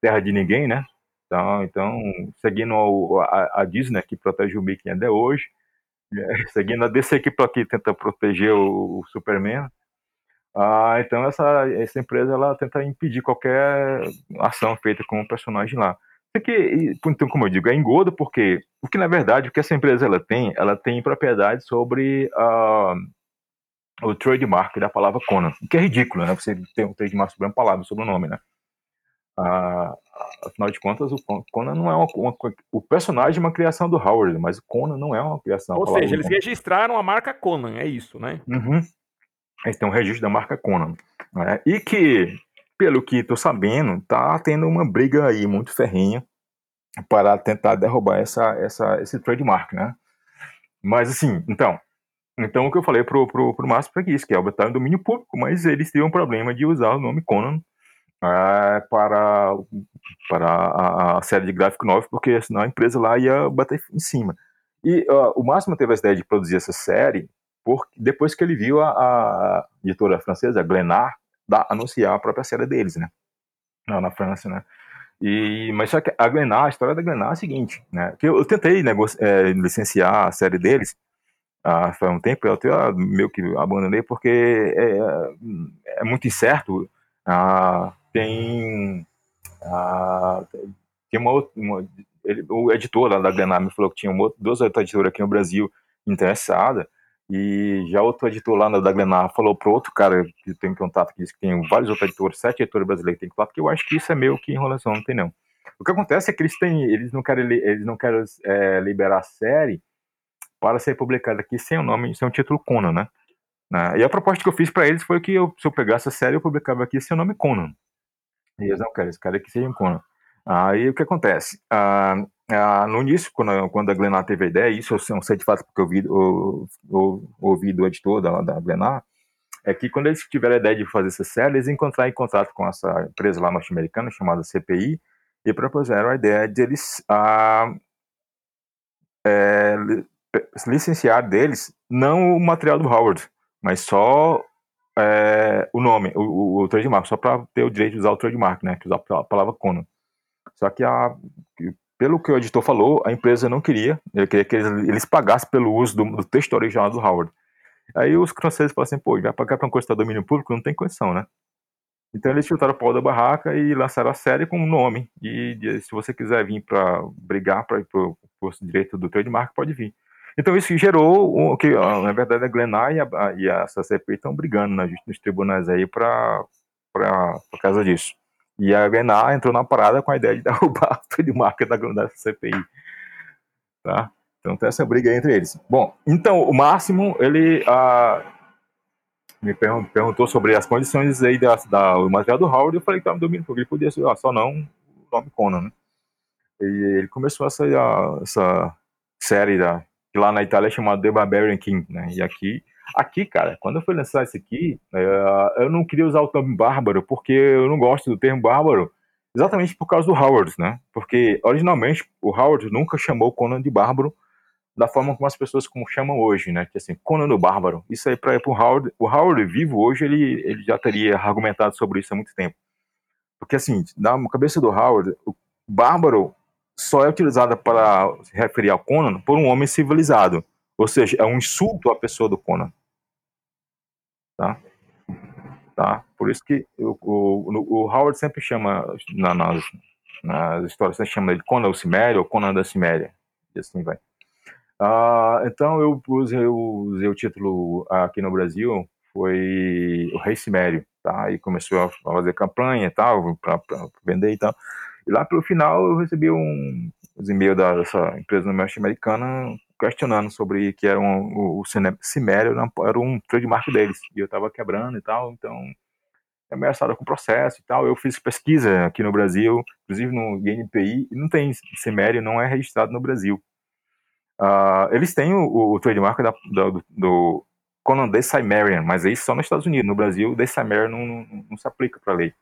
terra de ninguém, né? Então, então seguindo a, a, Disney, que protege o Mickey até hoje, é, seguindo a DC, que, que tenta proteger o, o Superman, ah, então essa, essa empresa ela tenta impedir qualquer ação feita com o personagem lá. Que, então, como eu digo, é engodo porque o que na verdade o que essa empresa ela tem, ela tem propriedade sobre uh, o trademark da palavra Conan, o que é ridículo, né? Você tem um trademark sobre uma palavra, sobre o nome, né? Ah, afinal de contas, o Conan não é uma, uma, O personagem é uma criação do Howard, mas o Conan não é uma criação. Ou seja, eles registraram a marca Conan, é isso, né? Uhum. Eles têm um registro da marca Conan. Né? E que, pelo que estou sabendo, tá tendo uma briga aí muito ferrenha para tentar derrubar essa, essa, esse trademark, né? Mas assim, então, então o que eu falei pro, pro, pro Márcio foi isso, que é o em domínio público, mas eles têm um problema de usar o nome Conan é, para, para a, a, série de gráfico novo, porque senão a empresa lá ia bater em cima. E uh, o Máximo teve a ideia de produzir essa série porque, depois que ele viu a, a editora francesa, a Glenard, da, anunciar a própria série deles, né? Lá na França, né? E, mas só que a Glenard, a história da Glenard é a seguinte, né? Que eu, eu tentei é, licenciar a série deles ah, faz um tempo, eu até meio que abandonei porque é, é muito incerto ah, tem, ah, tem uma, uma ele, o editor lá da me falou que tinha uma, duas outras editoras aqui no Brasil interessadas, e já outro editor lá da Glenar falou para outro cara que tem contato, que diz que tem vários outros editores, sete editores brasileiros que tem contato, que eu acho que isso é meio que enrolação, não tem não. O que acontece é que eles têm, eles não querem, eles não querem é, liberar a série para ser publicada aqui sem o nome, sem o título Conan, né? né? E a proposta que eu fiz para eles foi que eu, se eu pegasse a série, eu publicava aqui sem o nome Conan. E eles não querem, eles querem que seja um. Aí o que acontece? Ah, ah, no início, quando, quando a Glenar teve a ideia, isso eu não sei de fato porque eu ouvi, eu, eu, ouvi do editor da, da Glenar, é que quando eles tiveram a ideia de fazer essa série, eles encontraram em contato com essa empresa lá norte-americana chamada CPI e propuseram a ideia de eles ah, é, licenciar deles não o material do Howard, mas só é, o nome, o, o, o trademark, só para ter o direito de usar o trademark, né? Que usar a palavra Conan. Só que a, pelo que o editor falou, a empresa não queria, ele queria que eles, eles pagassem pelo uso do, do, texto original do Howard. Aí os franceses falaram assim, pô, vai pagar para um de domínio público? Não tem condição, né? Então eles chutaram o pau da barraca e lançaram a série com um nome. E, e se você quiser vir para brigar para o direito do trademark, pode vir. Então isso gerou o que, na verdade, a Glenai e a, e a estão brigando né, nos tribunais aí para por causa disso. E a Glenai entrou na parada com a ideia de derrubar o trademark da, da CPI. Tá? Então tem essa briga entre eles. Bom, então o Máximo, ele ah, me perguntou sobre as condições aí da, da, do material do Howard, eu falei que estava domínio público, ele podia ser, ah, só não o nome Conan, né? E ele começou essa, essa série da, que lá na Itália é chamado The Barbarian King, né? E aqui, aqui, cara, quando eu fui lançar isso aqui, é, eu não queria usar o nome bárbaro, porque eu não gosto do termo bárbaro, exatamente por causa do Howard, né? Porque originalmente o Howard nunca chamou Conan de bárbaro, da forma como as pessoas como chamam hoje, né? Que assim, Conan o Bárbaro. Isso aí para o Howard, o Howard vivo hoje ele, ele já teria argumentado sobre isso há muito tempo. Porque assim, na cabeça do Howard, o bárbaro só é utilizado para se referir ao Conan por um homem civilizado, ou seja, é um insulto à pessoa do Conan. Tá? Tá? Por isso que o, o, o Howard sempre chama na, nas, nas histórias, sempre chama ele Conan o Cimério ou Conan da Ciméria, e assim vai. Ah, então eu usei, eu usei o título aqui no Brasil, foi o Rei Cimério, tá? E começou a fazer campanha e tal, para vender e tal. E lá pelo final eu recebi um e-mail dessa empresa norte-americana questionando sobre que era um, o, o Cimério era um trademark deles, e eu estava quebrando e tal, então ameaçado com processo e tal. Eu fiz pesquisa aqui no Brasil, inclusive no INPI, e não tem Cimério, não é registrado no Brasil. Uh, eles têm o, o trademark da, da, do, do Conan The mas é isso só nos Estados Unidos. No Brasil, The Cimmerian não, não, não se aplica para a lei.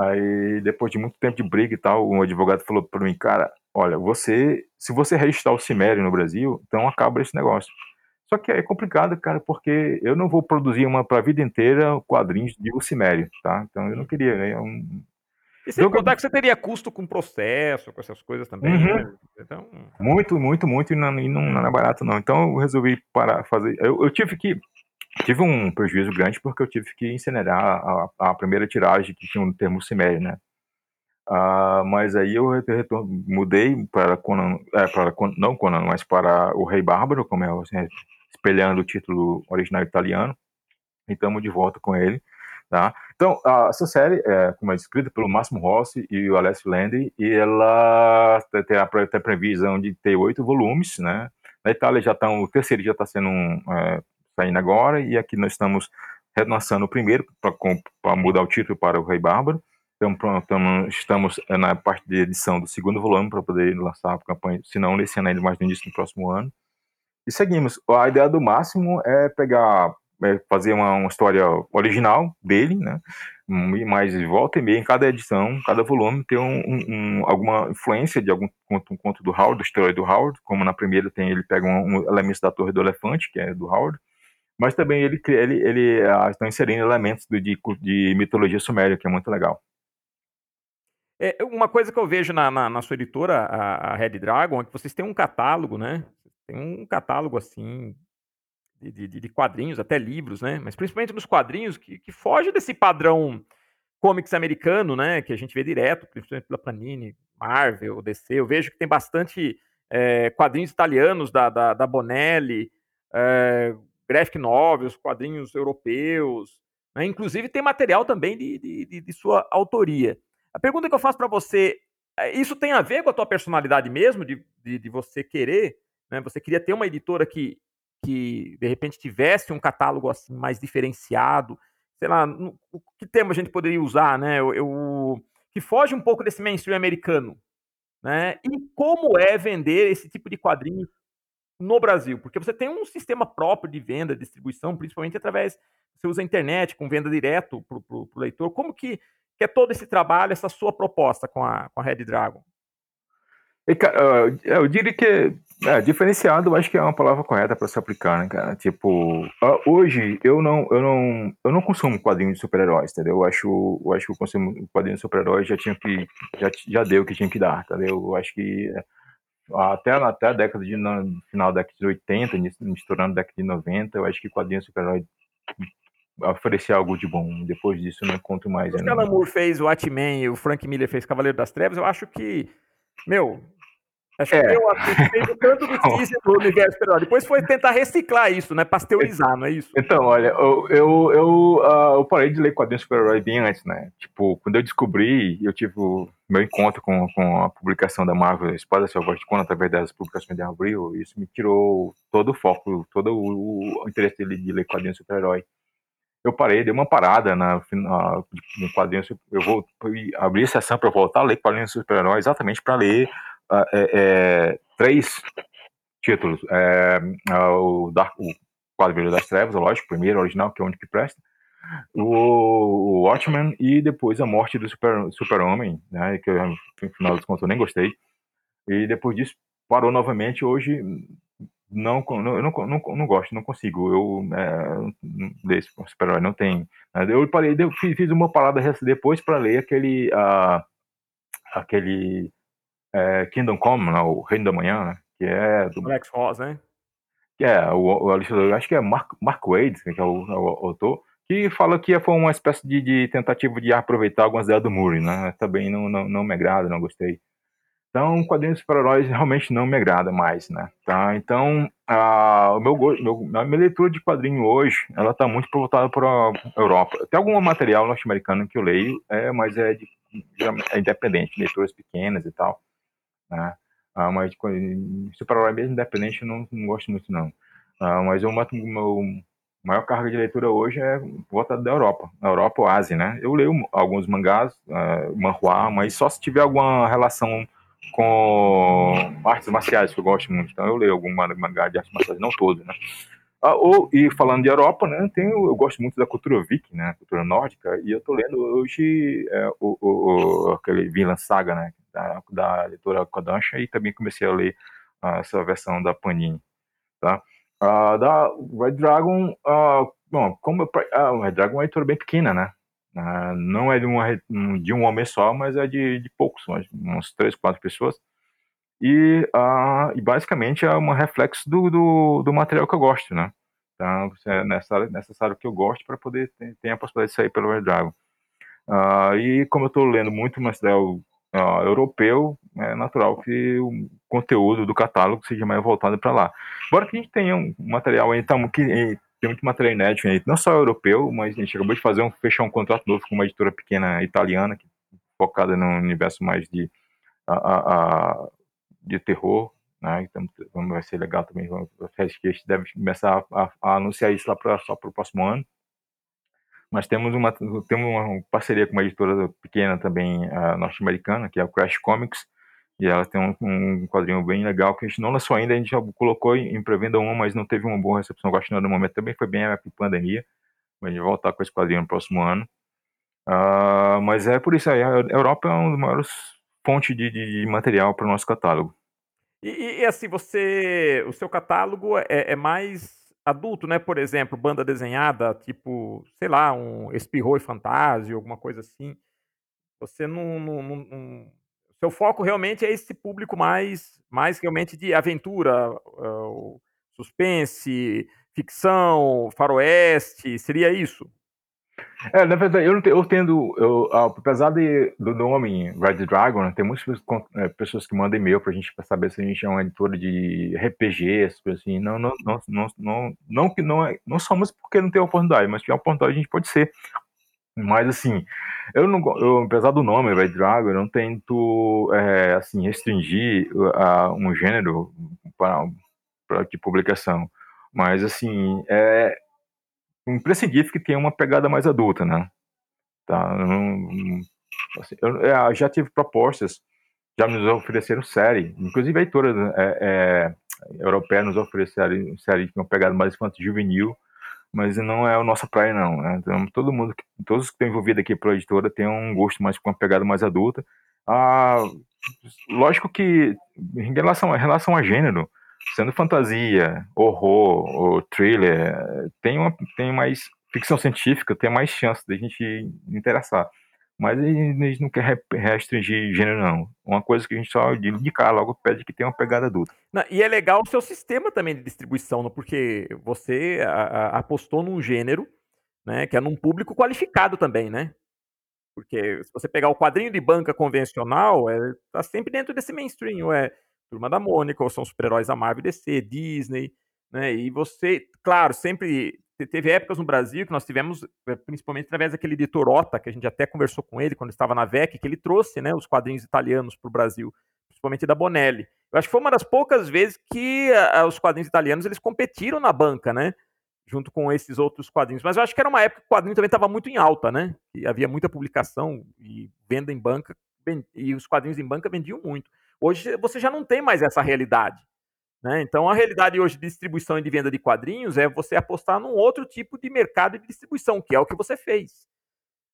Aí, depois de muito tempo de briga e tal, um advogado falou para mim, cara, olha, você, se você registrar o Cimério no Brasil, então acaba esse negócio. Só que é complicado, cara, porque eu não vou produzir uma para a vida inteira quadrinhos de o Cimério, tá? Então eu não queria, né? É um, e sem contar que você teria custo com processo, com essas coisas também. Uhum. Né? Então... Muito, muito, muito, e não, e não, não é barato, não. Então eu resolvi parar, fazer. Eu, eu, tive que. Tive um prejuízo grande porque eu tive que incinerar a, a primeira tiragem que tinha um termo cimério, né? Uh, mas aí eu mudei para Conan, é, para não Conan, mas para o Rei Bárbaro, como é assim, espelhando o título original italiano, e estamos de volta com ele. Tá? Então, essa série, é, como é escrita pelo Máximo Rossi e o Alessio Landi, e ela tem a, tem previsão de ter oito volumes, né? Na Itália já está, o terceiro já está sendo é, saindo agora, e aqui nós estamos relançando o primeiro para mudar o título para o Rei Bárbaro. Então, pronto, estamos é, na parte de edição do segundo volume para poder lançar a campanha, se não nesse ano, ainda mais no início do próximo ano. E seguimos. A ideia do Máximo é pegar é, fazer uma, uma, história original dele, né? Mas volta e meia em cada edição, cada volume tem um, um, alguma influência de algum conto, um conto do Howard, da história do Howard, como na primeira tem ele pega um, um elemento da Torre do Elefante, que é do Howard, mas também ele ele, ele ah, está inserindo elementos do, de, de mitologia suméria, que é muito legal. É, uma coisa que eu vejo na, na, na sua editora, a, a, Red Dragon, é que vocês têm um catálogo, né? Tem um catálogo assim de, de, de, quadrinhos, até livros, né? Mas principalmente nos quadrinhos que, que foge desse padrão comics americano, né? Que a gente vê direto, principalmente pela Panini, Marvel, DC. Eu vejo que tem bastante é, quadrinhos italianos da, da, da Bonelli, é, graphic novels, quadrinhos europeus. Né? Inclusive tem material também de, de, de sua autoria. A pergunta que eu faço para você, é, isso tem a ver com a tua personalidade mesmo, de, de, de você querer, né? Você queria ter uma editora que que de repente tivesse um catálogo assim mais diferenciado, sei lá, no, que termo a gente poderia usar, né? Eu, eu, que foge um pouco desse mainstream americano, né? E como é vender esse tipo de quadrinho no Brasil? Porque você tem um sistema próprio de venda, distribuição, principalmente através você usa a internet com venda direto para o leitor. Como que, que é todo esse trabalho, essa sua proposta com a, com a Red Dragon? Cara, eu diria que é, diferenciado, acho que é uma palavra correta para se aplicar, né, cara? Tipo, hoje eu não, eu não, eu não consumo quadrinhos de super-heróis, entendeu? Eu acho, eu acho que o consumo quadrinhos de super-heróis já tinha que, já, já deu o que tinha que dar, entendeu? Eu acho que até, até a década de, no final da década de 80, misturando a década de 90, eu acho que quadrinhos de super-heróis oferecer algo de bom. Depois disso, eu não encontro mais. O Alan Moore fez o e o Frank Miller fez Cavaleiro das Trevas, eu acho que, meu, Acho é. que eu fez o canto do teaser do universo superior. Depois foi tentar reciclar isso, né? Pasteurizar, não é isso? Então, olha, eu, eu, eu, uh, eu parei de ler quadrinhos super-herói bem antes, né? Tipo, quando eu descobri, eu tive o meu encontro com, com a publicação da Marvel Espada Selvagem Quando através das publicações de Abril, isso me tirou todo o foco, todo o, o interesse de, de ler quadrinhos super-herói eu parei, dei uma parada na, na, no quadrinho. Eu vou abrir a sessão para voltar a ler quadrinhos super-herói, exatamente para ler é, é, três títulos. É, é, o, Dark, o Quadrilha das Trevas, lógico, o primeiro, original, que é o único que presta. O, o Watchmen e depois a morte do Super-Homem, super né, que eu, no final dos contos eu nem gostei. E depois disso parou novamente. Hoje não, não, não, não, não gosto, não consigo. Eu é, desse super-herói não tem. Eu parei, eu fiz uma parada depois para ler aquele uh, aquele é, Kingdom Come, né, o Reino da Manhã, né, que é do Alex Ross, né? Que é o, o acho que é Mark, Mark Wade, que é o, é o, autor, que fala que foi uma espécie de, de, tentativa de aproveitar algumas ideias do Murray, né? Também não, não, não me agrada, não gostei. Então, quadrinhos super-heróis realmente não me agrada mais, né? Tá? Então, a, o meu, meu, a minha leitura de quadrinho hoje, ela tá muito voltada para a Europa. Tem algum material norte-americano que eu leio, é, mas é, de, é independente, leituras pequenas e tal. Né? Ah, mas super-herói mesmo independente eu não, não gosto muito, não. Ah, mas o meu maior carga de leitura hoje é voltada da Europa, Europa Ásia, né? Eu leio alguns mangás, uh, manhua, mas só se tiver alguma relação com artes marciais, que eu gosto muito. Então eu leio algum mangá de artes marciais, não todos, né? Ah, ou, e falando de Europa, né, tenho, eu gosto muito da cultura viking, né, cultura nórdica, e eu tô lendo hoje é, o, o, aquele Vinland Saga, né, da, da leitora Kodansha, e também comecei a ler uh, essa versão da Panini, tá? Uh, da Red Dragon, uh, bom, como uh, Red Dragon é uma editora bem pequena, né, não é de, uma, de um homem só, mas é de, de poucos, uns três, quatro pessoas, e, uh, e basicamente é um reflexo do, do, do, material que eu gosto, né? Então, é necessário que eu goste para poder ter, ter, a possibilidade de sair pelo Red Dragon. Uh, e como eu estou lendo muito material uh, europeu, é natural que o conteúdo do catálogo seja mais voltado para lá. Embora que a gente tenha um material então, que tem muito material inédito aí, não só europeu, mas a gente acabou de fazer um, fechar um contrato novo com uma editora pequena italiana, que, focada no universo mais de, a, a, a de terror, né? Então vai ser legal também. Acho que a gente deve começar a, anunciar isso lá pra, só para o próximo ano. Mas temos uma, temos uma parceria com uma editora pequena também norte-americana, que é o Crash Comics, e ela tem um, um, quadrinho bem legal que a gente não lançou ainda, a gente já colocou em pré-venda um, mas não teve uma boa recepção. Que no momento também foi bem a pandemia, mas a gente vai voltar com esse quadrinho no próximo ano. Uh, mas é por isso aí, a Europa é uma das maiores fontes de, de, de material para o nosso catálogo. E, e, assim, você. O seu catálogo é, é, mais adulto, né? Por exemplo, banda desenhada, tipo, sei lá, um Espirro e Fantasia, alguma coisa assim. Você não, não, não, não. Seu foco realmente é esse público mais, mais realmente de aventura, uh, suspense, ficção, faroeste, seria isso? É, na verdade, eu, eu tendo, eu, apesar de, do nome Red Dragon, tem muitas é, pessoas que mandam e-mail pra gente pra saber se a gente é uma editora de RPG, assim, não, não, não, não, não, não que não, é, não somos porque não tem oportunidade, mas que a oportunidade a gente pode ser. Mas assim, eu não, eu, apesar do nome Red Dragon, eu não tento, é, assim, restringir uh, um gênero para, para de publicação. Mas assim, é, imprescindível que tenha uma pegada mais adulta, né? Tá? assim, eu, é, já tive propostas, já nos ofereceram série, inclusive editora é, é, europeia nos ofereceram série com uma pegada mais infantil juvenil, mas não é a nossa praia não. Né? Então, todo mundo, todos que estão envolvidos aqui pela editora tem um gosto mais com uma pegada mais adulta. Ah, lógico que em relação, em relação a gênero, sendo fantasia, horror ou thriller, tem, uma, tem mais ficção científica, tem mais chance da gente interessar. Mas a gente não quer restringir gênero, não. Uma coisa que a gente só de indicar logo pede que tenha uma pegada adulta. Não, e é legal o seu sistema também de distribuição, porque você a, a, apostou num gênero, né, que é num público qualificado também, né? Porque se você pegar o quadrinho de banca convencional, é, tá sempre dentro desse mainstream, é Turma da Mônica, ou são super-heróis da Marvel DC, Disney, né? E você, claro, sempre teve épocas no Brasil que nós tivemos, eh, principalmente através daquele editor Ota, que a gente até conversou com ele quando estava na VEC, que ele trouxe né, os quadrinhos italianos para o Brasil, principalmente da Bonelli. Eu acho que foi uma das poucas vezes que a, os quadrinhos italianos eles competiram na banca, né? Junto com esses outros quadrinhos. Mas eu acho que era uma época que o quadrinho também estava muito em alta, né? E havia muita publicação e venda em banca, e os quadrinhos em banca vendiam muito. Hoje você já não tem mais essa realidade. Né? Então, a realidade hoje de distribuição e de venda de quadrinhos é você apostar num outro tipo de mercado de distribuição, que é o que você fez.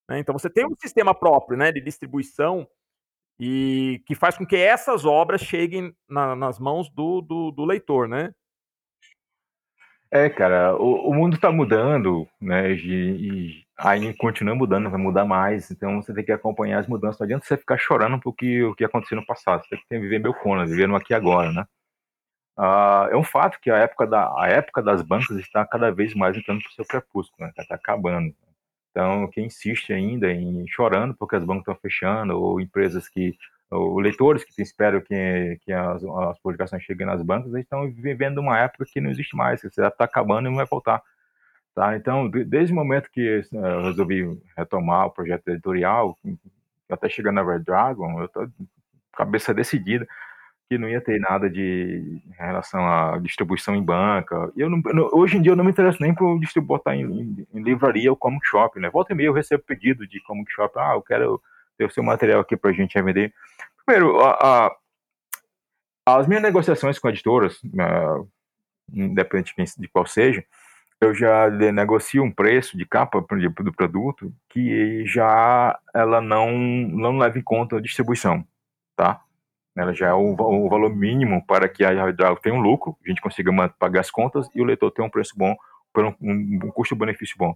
Né? Então, você tem um sistema próprio né, de distribuição e que faz com que essas obras cheguem na, nas mãos do, do, do, leitor, né? É, cara, o, o mundo está mudando, né? E, aí continua mudando, vai mudar mais. Então você tem que acompanhar as mudanças. Não adianta você ficar chorando por que, o que aconteceu no passado. Você tem que viver meu cona, viver no aqui agora, né? Uh, é um fato que a época, da, a época das bancas está cada vez mais entrando para o seu crepúsculo, está né? Tá acabando. Então, quem insiste ainda em chorando porque as bancas estão fechando, ou empresas que, ou leitores que esperam que, que as, as publicações cheguem nas bancas, eles estão vivendo uma época que não existe mais, que está acabando e não vai voltar. Tá? Então, desde o momento que uh, eu resolvi retomar o projeto editorial, até chegar na Red Dragon, eu estou cabeça decidida que não ia ter nada de em relação à distribuição em banca. Eu não, hoje em dia eu não me interesso nem por distribuir em, em, livraria ou comic shop, né? Volta e meia eu recebo pedido de comic shop, ah, eu quero ter o seu material aqui para a gente vender. Primeiro, a, a, as minhas negociações com editoras, uh, independente de qual seja, eu já negocio um preço de capa do produto que já ela não, não leva em conta a distribuição, tá? Ela já é o, o valor mínimo para que a Hydral tenha um lucro, a gente consiga pagar as contas e o leitor tenha um preço bom, um, um, custo-benefício bom.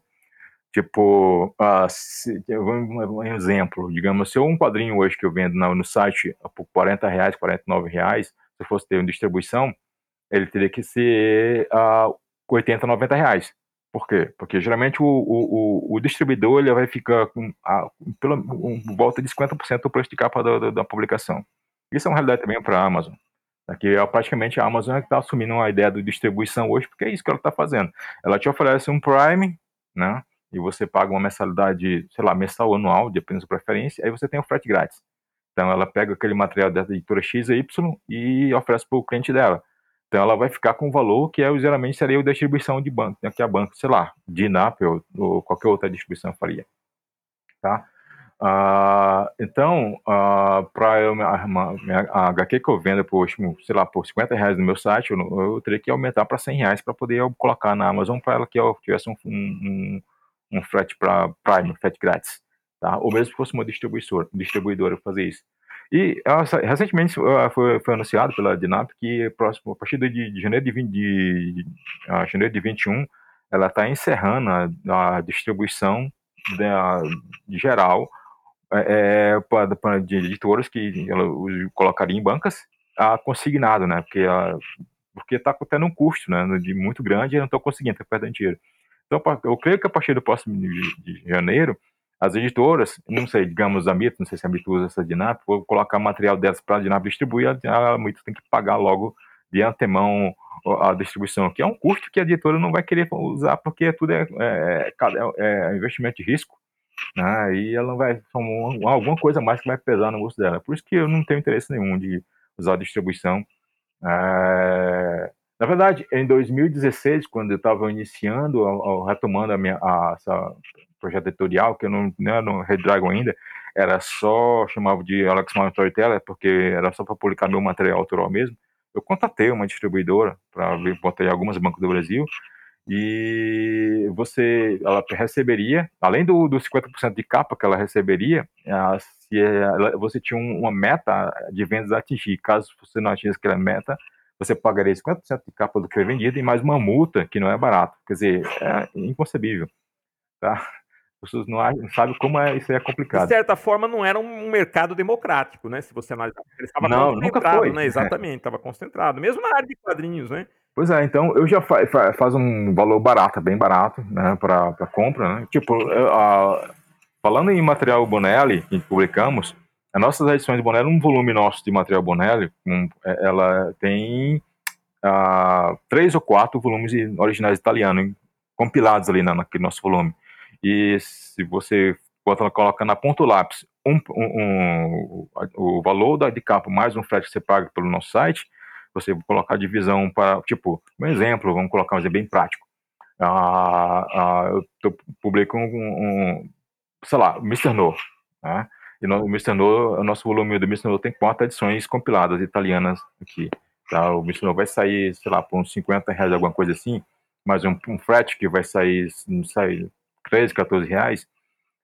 Tipo, uh, se, um exemplo, digamos, se eu um quadrinho hoje que eu vendo no, site por 40 reais, 49 reais, se eu fosse ter uma distribuição, ele teria que ser 80, 90 reais. Por quê? Porque geralmente o, o, o distribuidor ele vai ficar com a, pela, um, volta de 50% do preço de capa da, da, da publicação. Isso é uma realidade também para a Amazon. Aqui, é praticamente a Amazon é que está assumindo a ideia de distribuição hoje, porque é isso que ela está fazendo. Ela te oferece um Prime, né? E você paga uma mensalidade, sei lá, mensal ou anual, depende da sua preferência, aí você tem o frete grátis. Então ela pega aquele material da editora X e Y e oferece para o cliente dela. Então ela vai ficar com um valor que é, geralmente seria a distribuição de banco, né, que a banco, sei lá, de ou, ou qualquer outra distribuição faria. Tá? Uh, então, uh, para a HQ que eu vendo por, sei lá, por 50 reais no meu site, eu, eu teria que aumentar para 100 reais para poder eu colocar na Amazon para ela que eu tivesse um, um, um frete para Prime, frete grátis, tá? Ou mesmo se fosse uma distribuidora, distribuidora fazer isso. E recentemente foi, foi, anunciado pela Dinap que próximo, a partir de, de janeiro de, 20, de, de janeiro de 21, ela está encerrando a, a distribuição da, de geral é, é para de editoras que ela colocaria em bancas a consignado, né? Porque a, porque está tendo um custo, né? De muito grande e não estou conseguindo, está perdendo dinheiro. Então, eu creio que a partir do próximo de, de janeiro, as editoras, não sei, digamos a Mito, não sei se a Mito usa essa Dinap, vou colocar material delas para a Dinap distribuir, a, a Mito tem que pagar logo de antemão a distribuição, que é um custo que a editora não vai querer usar, porque tudo é, é, é, é investimento de risco, né? E ela vai alguma coisa mais que vai pesar no bolso dela. Por isso que eu não tenho interesse nenhum de usar a distribuição. É... Na verdade, em 2016, quando eu estava iniciando, retomando a minha a, essa projeto editorial, que eu não, não era no Red Dragon ainda, era só, chamava de Alex Moore Storyteller, porque era só para publicar meu material autoral mesmo. Eu contatei uma distribuidora para ver, botei algumas bancos do Brasil, e você ela receberia, além do, dos 50% de capa que ela receberia, se ela, você tinha uma meta de vendas a atingir. Caso você não atingisse aquela meta, você pagaria 50% de capa do que foi vendido e mais uma multa, que não é barato. Quer dizer, é inconcebível. Tá? As pessoas não, não sabem como é, isso é complicado. De certa forma, não era um mercado democrático, né? Se você analisar. Ele estava não, nunca foi. né? Exatamente, estava concentrado. Mesmo na área de quadrinhos, né? Pois é, então eu já fa faz um valor barato, bem barato, né, para compra, né? Tipo, uh, falando em material Bonelli que publicamos, as nossas edições de Bonelli, um volume nosso de material Bonelli, é, ela tem uh, três ou quatro volumes originais italianos compilados ali na, naquele nosso volume. E se você coloca na ponta lápis um, um, o valor da, de capa mais um frete que você paga pelo nosso site, você colocar a divisão para, tipo, um exemplo, vamos colocar um exemplo bem prático. Ah, ah, eu publico um, um, sei lá, Mr. No, né? E no, o. No, o nosso volume do. No tem quatro edições compiladas italianas aqui. Tá? O Mr. No vai sair, sei lá, por uns 50 reais, alguma coisa assim, mas um, um frete que vai sair, não sai 13, 14 reais,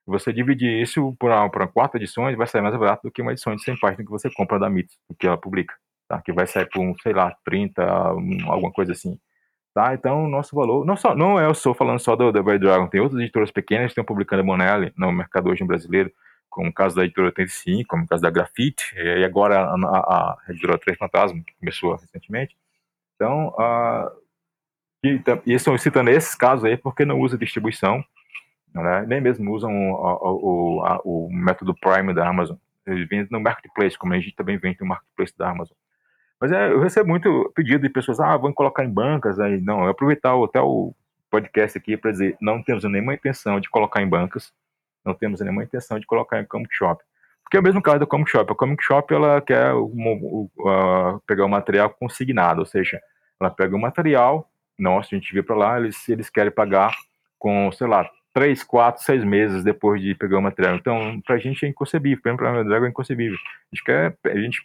você dividir isso por quatro edições, vai sair mais barato do que uma edição de 100 páginas que você compra da MIT, que ela publica tá? que vai sair por, sei lá, 30, alguma coisa assim. Tá? Então, nosso valor, não, só, não é eu sou falando só The Bay Dragon, tem outras editoras pequenas que estão publicando Monelli no mercado hoje brasileiro, como o caso da editora 85, como o caso da Grafite, e agora a, a, a editora Três Fantasma, que começou recentemente. Então, uh, e, e estou citando esses casos aí porque não usa distribuição, né? nem mesmo usam o, o, o, o método Prime da Amazon. Eles vendem no Marketplace, como a gente também vende no Marketplace da Amazon. Mas é, eu recebo muito pedido de pessoas, ah, vamos colocar em bancas. Aí, não, aproveitar até o podcast aqui para dizer, não temos nenhuma intenção de colocar em bancas, não temos nenhuma intenção de colocar em Comic Shop. Porque é o mesmo caso da Comic Shop. A Comic Shop, ela quer pegar o material consignado, ou seja, ela pega o material, nosso, a gente vê para lá, eles, eles querem pagar com, sei lá, três, quatro, seis meses depois de pegar o material. Então, para a gente é inconcebível, para a Dragon é inconcebível. A gente quer, a gente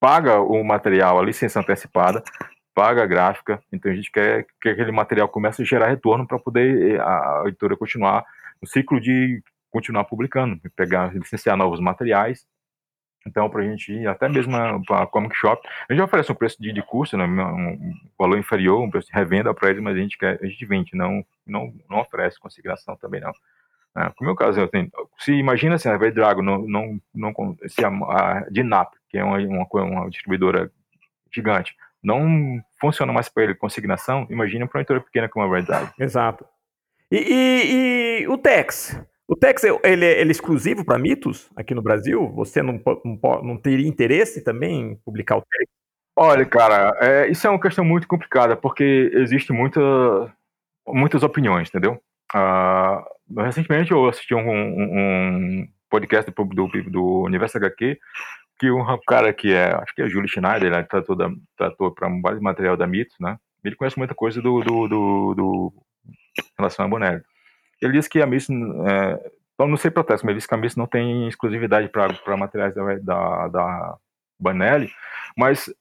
paga o material, a licença antecipada, paga a gráfica, então a gente quer que aquele material comece a gerar retorno para poder eh, a editora continuar no ciclo de continuar publicando, pegar, licenciar novos materiais. Então, para a gente ir até mesmo para a Comic Shop, a gente oferece um preço de, de custo, né, um valor inferior, um preço de revenda para eles, mas a gente, quer, a gente vende, não, não, não oferece consignação também não. É, como é o caso, assim, se imagina assim, a Red Dragon não, não, não se a, a Dinap, que é uma, uma, uma distribuidora gigante, não funciona mais para ele consignação, imagina para uma editora pequena como a Red Dragon. Exato. E, e, e, o Tex? O Tex, ele, ele é exclusivo para mitos aqui no Brasil? Você não, não, não, teria interesse também em publicar o Tex? Olha, cara, é, isso é uma questão muito complicada, porque existe muita, muitas opiniões, entendeu? Uh, recentemente eu assisti um, um, um podcast do, do, do, Universo HQ que um cara que é, acho que é Júlio Schneider, ele tratou, da, tratou para um vários material da Mitos, né? Ele conhece muita coisa do, do, do, do relação a Bonelli. Ele disse que a Mitos, é, então não sei protesto, mas ele disse que a Mitos não tem exclusividade para materiais da, da, da Bonelli, mas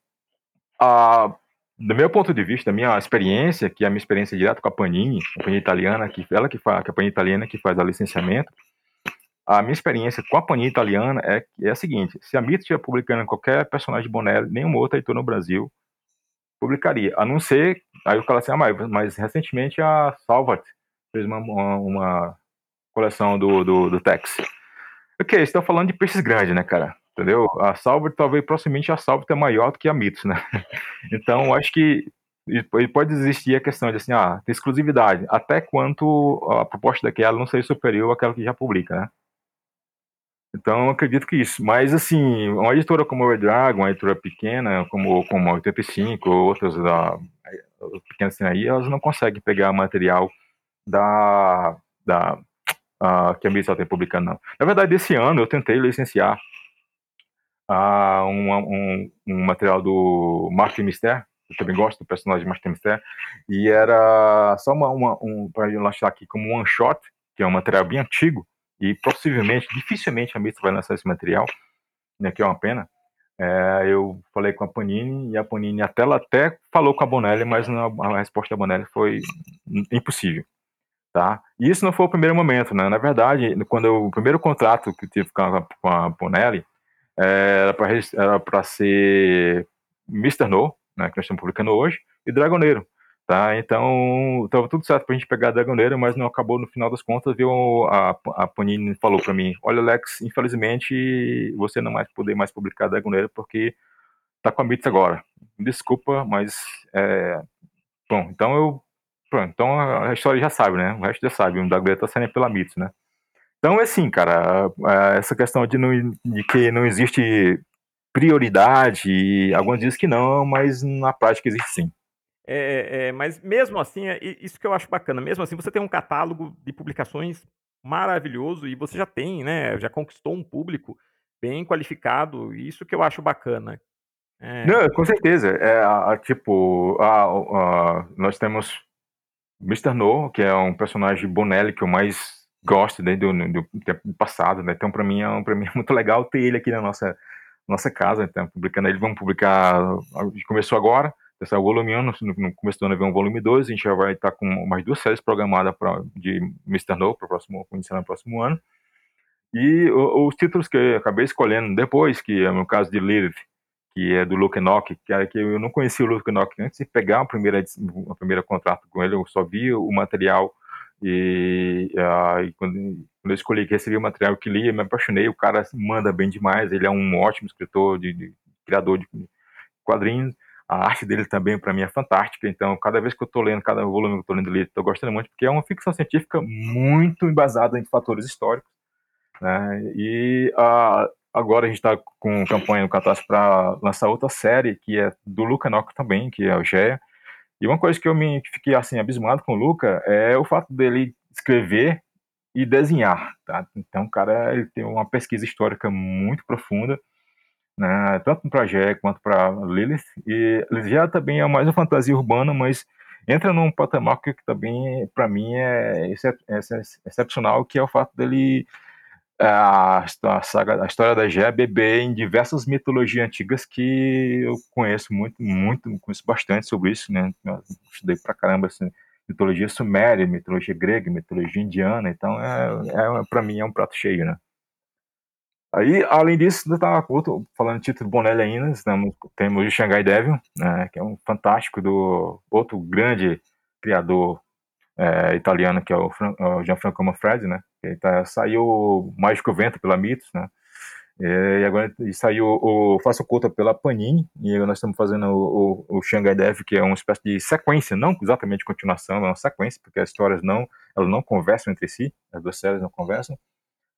a do meu ponto de vista, da minha experiência, que é a minha experiência direta com a Panini, a Panini italiana, que ela que faz, que a Panini italiana que faz o licenciamento, a minha experiência com a Panini italiana é, é a seguinte: se a Mito estiver publicando qualquer personagem de Bonelli, nenhuma outra editora no Brasil publicaria, a não ser, aí eu falo assim, ah, mas, mas recentemente a Salvat fez uma, uma, uma coleção do, do, do Tex. Ok, estou falando de peixes grandes, né, cara? entendeu? A Salver, talvez, proximamente, a Salver é maior do que a Mitos, né? Então, acho que pode existir a questão de, assim, ah, tem exclusividade, até quanto a proposta daquela não seja superior àquela que já publica, né? Então, eu acredito que isso. Mas, assim, uma editora como a Dragon, uma editora pequena, como, como a 85, ou outras da, pequenas assim aí, elas não conseguem pegar material da, da uh, que a Mitos está publicando, não. Na verdade, esse ano eu tentei licenciar a um, um, um material do Martin Mister, eu também gosto do personagem Martin Mister, e era só uma, uma um, para lançar aqui como one shot, que é um material bem antigo, e possivelmente, dificilmente a Mister vai lançar esse material, né, que é uma pena. É, eu falei com a Panini e a Panini até ela até falou com a Bonelli, mas a resposta da Bonelli foi impossível. Tá? E isso não foi o primeiro momento, né? Na verdade, quando eu, o primeiro contrato que eu tive com a, com a Bonelli é, era para ser Mr. No, né, que nós estamos publicando hoje, e Dragoneiro. Tá? Então, estava tudo certo para a gente pegar Dragoneiro, mas não acabou no final das contas. Viu, a, a Panini falou para mim: Olha, Alex, infelizmente você não vai poder mais publicar Dragoneiro porque tá com a Mitos agora. Desculpa, mas. É... Bom, então eu. Pronto, então a história já sabe, né? O resto já sabe. O Dragoneiro tá saindo pela Mitos, né? Então, é assim, cara, essa questão de, não, de que não existe prioridade, alguns dizem que não, mas na prática existe sim. É, é, mas mesmo assim, é isso que eu acho bacana. Mesmo assim, você tem um catálogo de publicações maravilhoso e você já tem, né? Já conquistou um público bem qualificado. Isso que eu acho bacana. É... Não, com certeza. É, tipo, a, a, nós temos Mr. No, que é um personagem Bonelli que eu mais gosto desde o tempo passado, né? Então, para mim, é um, mim é muito legal ter ele aqui na nossa, nossa casa. Então, publicando ele, vamos publicar. Começou agora esse o volume 1, no começo do ano vem um volume 2, a gente já vai estar com mais duas séries programadas pra, de Mr. No para o próximo, iniciar no próximo ano. E o, os títulos que eu acabei escolhendo depois, que é no caso de Lilith, que é do Luke que, é, que eu não conhecia o Luke Enoch antes de pegar a primeira, a primeira contrato com ele, eu só vi o material e, uh, e quando, quando, eu escolhi que recebi o material que li, eu me apaixonei, o cara manda bem demais, ele é um ótimo escritor, de, de criador de quadrinhos, a arte dele também, para mim, é fantástica. Então, cada vez que eu estou lendo, cada volume que eu estou lendo estou gostando muito, porque é uma ficção científica muito embasada em fatores históricos. Né? E uh, agora a gente está com campanha no Catástrofe para lançar outra série, que é do Luca Nock também, que é o Gea. E uma coisa que eu me fiquei assim abismado com o Luca é o fato dele escrever e desenhar. Tá? Então, o cara ele tem uma pesquisa histórica muito profunda né, tanto para Gé quanto para Lilith. E já também é mais uma fantasia urbana, mas entra num patamar que também, para mim, é, excep é excepcional, que é o fato dele a, a, saga, a história da Gé beber em diversas mitologias antigas que eu conheço muito, muito, conheço bastante sobre isso, né? Eu estudei pra caramba assim, mitologia suméria, mitologia grega, mitologia indiana, então é, é para mim é um prato cheio, né? Aí, além disso, eu tava falando de título Bonelli ainda, temos o Shanghai Devil, né, que é um fantástico do outro grande criador é, italiano, que é o, o Gianfranco Manfredi, né, que tá, saiu Mágico Vento pela Mitos, né, e agora saiu o Faça Conta pela Panini, e nós estamos fazendo o, o, o Shanghai Devil, que é uma espécie de sequência, não exatamente continuação, é uma sequência, porque as histórias não, elas não conversam entre si, as duas séries não conversam,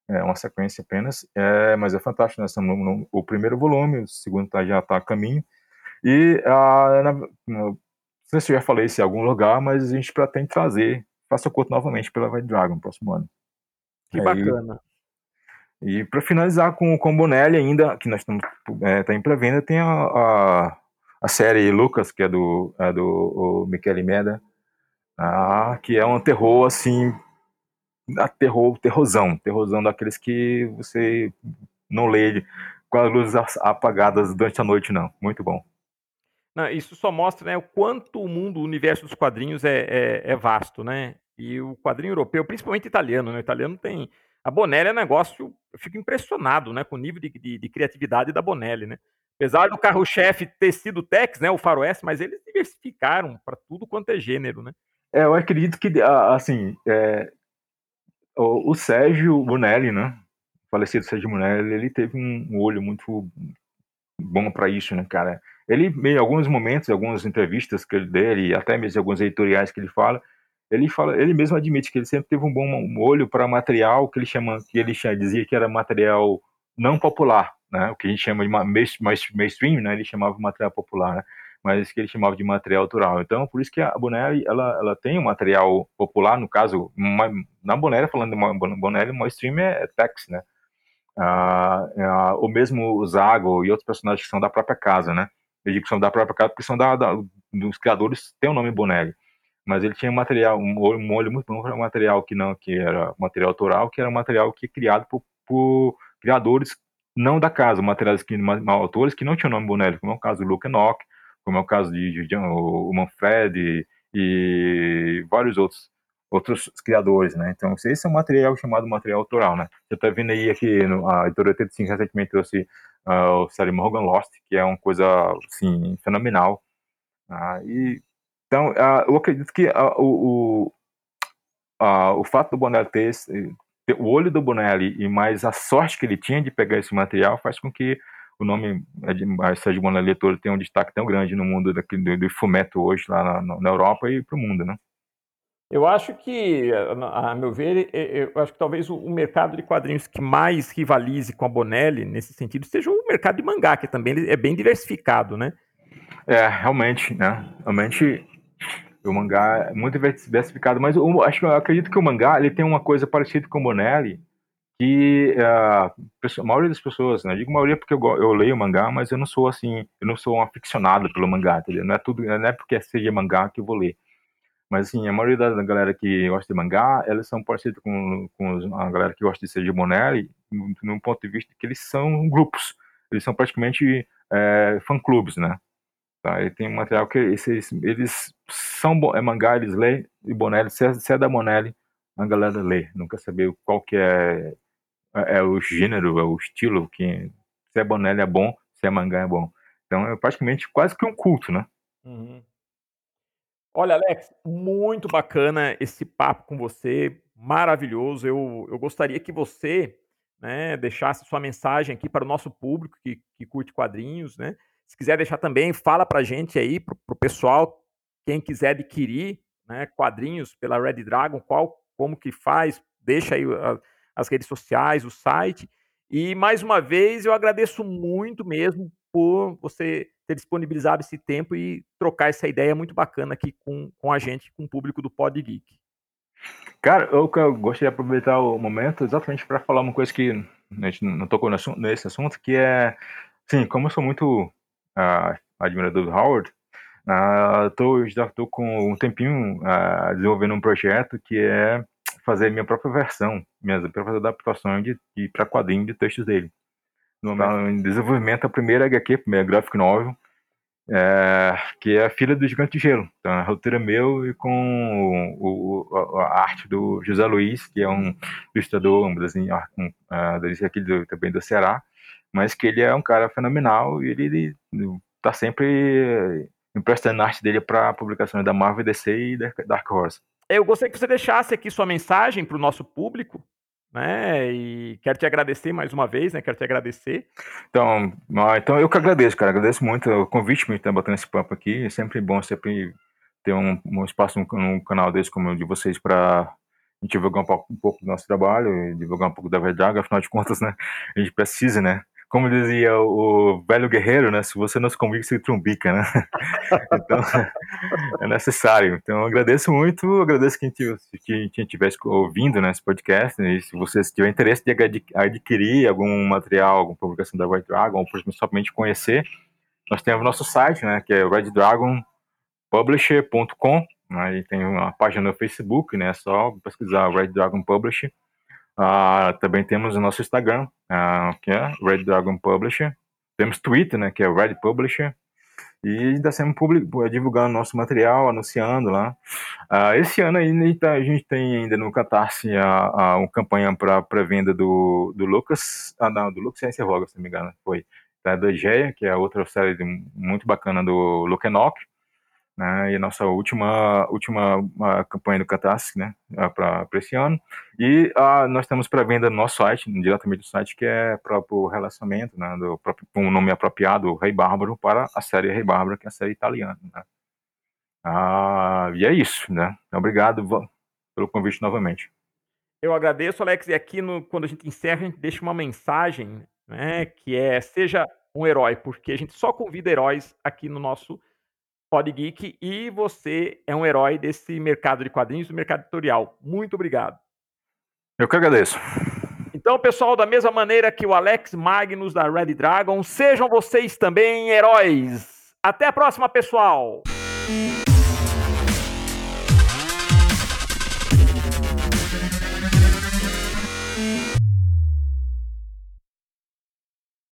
é uma sequência apenas, é, mas é fantástico. Nós estamos no, no o primeiro volume, o segundo tá, já está a caminho. E a, na, não sei se eu já falei isso em algum lugar, mas a gente pretende trazer Faça Corto novamente pela White Dragon no próximo ano. Que Aí, bacana. E para finalizar com, com o Bonelli ainda, que nós estamos é, tá em pré-venda, tem a, a, a, série Lucas, que é do, é do Michele Meda, ah, que é um terror assim a terror, terrorzão, terrorzão daqueles que você não lê com as luzes apagadas durante a noite, não. Muito bom. Não, isso só mostra né, o quanto o mundo, o universo dos quadrinhos é, é, é, vasto, né? E o quadrinho europeu, principalmente italiano, né? O italiano tem. A Bonelli é um negócio. Eu fico impressionado né, com o nível de, de, de criatividade da Bonelli, né? Apesar do carro-chefe ter sido o Tex, né, o Faroeste, mas eles diversificaram para tudo quanto é gênero, né? É, eu acredito que, assim, é, o, o Sérgio Bonelli, né? O falecido Sérgio Bonelli, ele teve um olho muito bom para isso, né, cara? Ele, em alguns momentos, em algumas entrevistas que ele dele, até mesmo em alguns editoriais que ele fala, ele fala, ele mesmo admite que ele sempre teve um bom olho para material que ele chama, que ele dizia que era material não popular, né? O que a gente chama de mainstream, né? Ele chamava de material popular, né? mas que ele chamava de material autoral. Então, por isso que a Bonelli, ela, ela tem um material popular, no caso, uma, na Bonelli, falando de Bonelli, uma stream é, é Tex, né? Ah, ah, o mesmo Zago e outros personagens que são da própria casa, né? Eu digo que são da própria casa porque são da, da dos criadores, tem o nome Bonelli. Mas ele tinha material, um olho, um olho muito bom para material que não, que era material autoral, que era um material que é criado por, por criadores não da casa, materiais que, autores que não tinham nome Bonelli, como é o caso do Luke Enoch, como é o caso de, de o Manfred e vários outros outros criadores, né? Então, esse é um material chamado material autoral, né? Você está vendo aí aqui, no, a editora 85 recentemente trouxe uh, o série Morgan Lost, que é uma coisa, assim, fenomenal. Uh, e, então, uh, eu acredito que o, o, o fato do Bonelli ter, ter, o olho do Bonelli e mais a sorte que ele tinha de pegar esse material faz com que o nome é Sérgio Bonelli Leitor tenha um destaque tão grande no mundo daquele, do, do fumeto hoje lá na, na Europa e para o mundo, né? Eu acho que, a meu ver, eu acho que talvez o mercado de quadrinhos que mais rivalize com a Bonelli, nesse sentido, seja o mercado de mangá, que também é bem diversificado, né? É, realmente, né? Realmente, o mangá é muito diversificado, mas eu acho eu acredito que o mangá ele tem uma coisa parecida com o Bonelli, que uh, a maioria das pessoas, né? Eu digo maioria porque eu, eu leio mangá, mas eu não sou assim, eu não sou um aficionado pelo mangá, entendeu? Não é tudo, não é porque seja mangá que eu vou ler. Mas, assim, a maioria da galera que gosta de mangá, elas são parecidas com, com a galera que gosta de Sergio Bonelli, no ponto de vista que eles são grupos. Eles são praticamente é, fã-clubes, né? Tá? E tem material que esses, eles são é mangá, eles leem, e Bonelli, se é, se é da Bonelli, a galera lê. Nunca saber qual que é, é, é o gênero, é o estilo, que se é Bonelli é bom, se é mangá é bom. Então é praticamente quase que um culto, né? Uhum. Olha, Alex, muito bacana esse papo com você, maravilhoso. Eu, eu gostaria que você né, deixasse sua mensagem aqui para o nosso público que, que curte quadrinhos, né? Se quiser deixar também, fala para a gente aí, para o pessoal, quem quiser adquirir né, quadrinhos pela Red Dragon, qual, como que faz, deixa aí a, as redes sociais, o site. E mais uma vez eu agradeço muito mesmo por você ter disponibilizado esse tempo e trocar essa ideia muito bacana aqui com, com a gente, com o público do Pod Geek. Cara, eu, eu gostaria de aproveitar o momento exatamente para falar uma coisa que a gente não tocou nesse assunto, que é, sim, como eu sou muito uh, admirador do Howard, uh, já estou com um tempinho uh, desenvolvendo um projeto que é fazer minha própria versão, minhas próprias adaptações de, de para quadrinho de textos dele no, em desenvolvimento a primeira HQ, a primeira graphic novel, é, que é a Filha do Gigante de Gelo. Então, a roteiro é meu e com o, o, a arte do José Luiz, que é um ilustrador, um desenho um, uh, aqui do, também do Ceará, mas que ele é um cara fenomenal e ele está sempre emprestando a arte dele para publicações da Marvel, DC e Dark Horse. Eu gostaria que você deixasse aqui sua mensagem para o nosso público, né? E quero te agradecer mais uma vez, né? Quero te agradecer. Então, então eu que agradeço, cara. Agradeço muito o convite, me estar batendo esse papo aqui. É sempre bom sempre ter um, um espaço num, canal desse como o de vocês para divulgar um pouco, um pouco, do nosso trabalho, divulgar um pouco da verdade, afinal de contas, né? A gente precisa, né? Como dizia o velho guerreiro, né? Se você não se comigo, se trumbica, né? então, é necessário. Então, agradeço muito, agradeço quem, quem, ouvindo né, esse podcast, né? e se você tiver interesse de adquirir algum material, alguma publicação da Red Dragon, ou principalmente conhecer, nós temos nosso site, né? Que é reddragonpublisher.com, né? E tem uma página no Facebook, né? É só pesquisar Red Dragon Publisher Uh, também temos o nosso Instagram, uh, que é Red Dragon Publisher. Temos Twitter, né, que é Red Publisher. E está sempre public, divulgando nosso material, anunciando lá. Uh, esse ano ainda a gente tem ainda no Catarse a, a uma campanha para pré-venda do, do Lucas, ah não, do Lucas Ciência Voga, se não me engano, foi. Da, Geia, que é outra série muito bacana do Luke Enoch né, e a nossa última, última campanha do Catarse, né, para esse ano. E uh, nós temos para venda no nosso site, diretamente do site, que é próprio relacionamento, né, do próprio, um nome apropriado, Rei Bárbaro, para a série Rei Bárbaro, que é a série italiana. Né. Ah, e é isso, né. Obrigado pelo convite novamente. Eu agradeço, Alex, e aqui no, quando a gente encerra, a gente deixa uma mensagem, né, que é seja um herói, porque a gente só convida heróis aqui no nosso Pod Geek e você é um herói desse mercado de quadrinhos, do mercado editorial. Muito obrigado. Eu que agradeço. Então, pessoal, da mesma maneira que o Alex Magnus da Red Dragon, sejam vocês também heróis. Até a próxima, pessoal.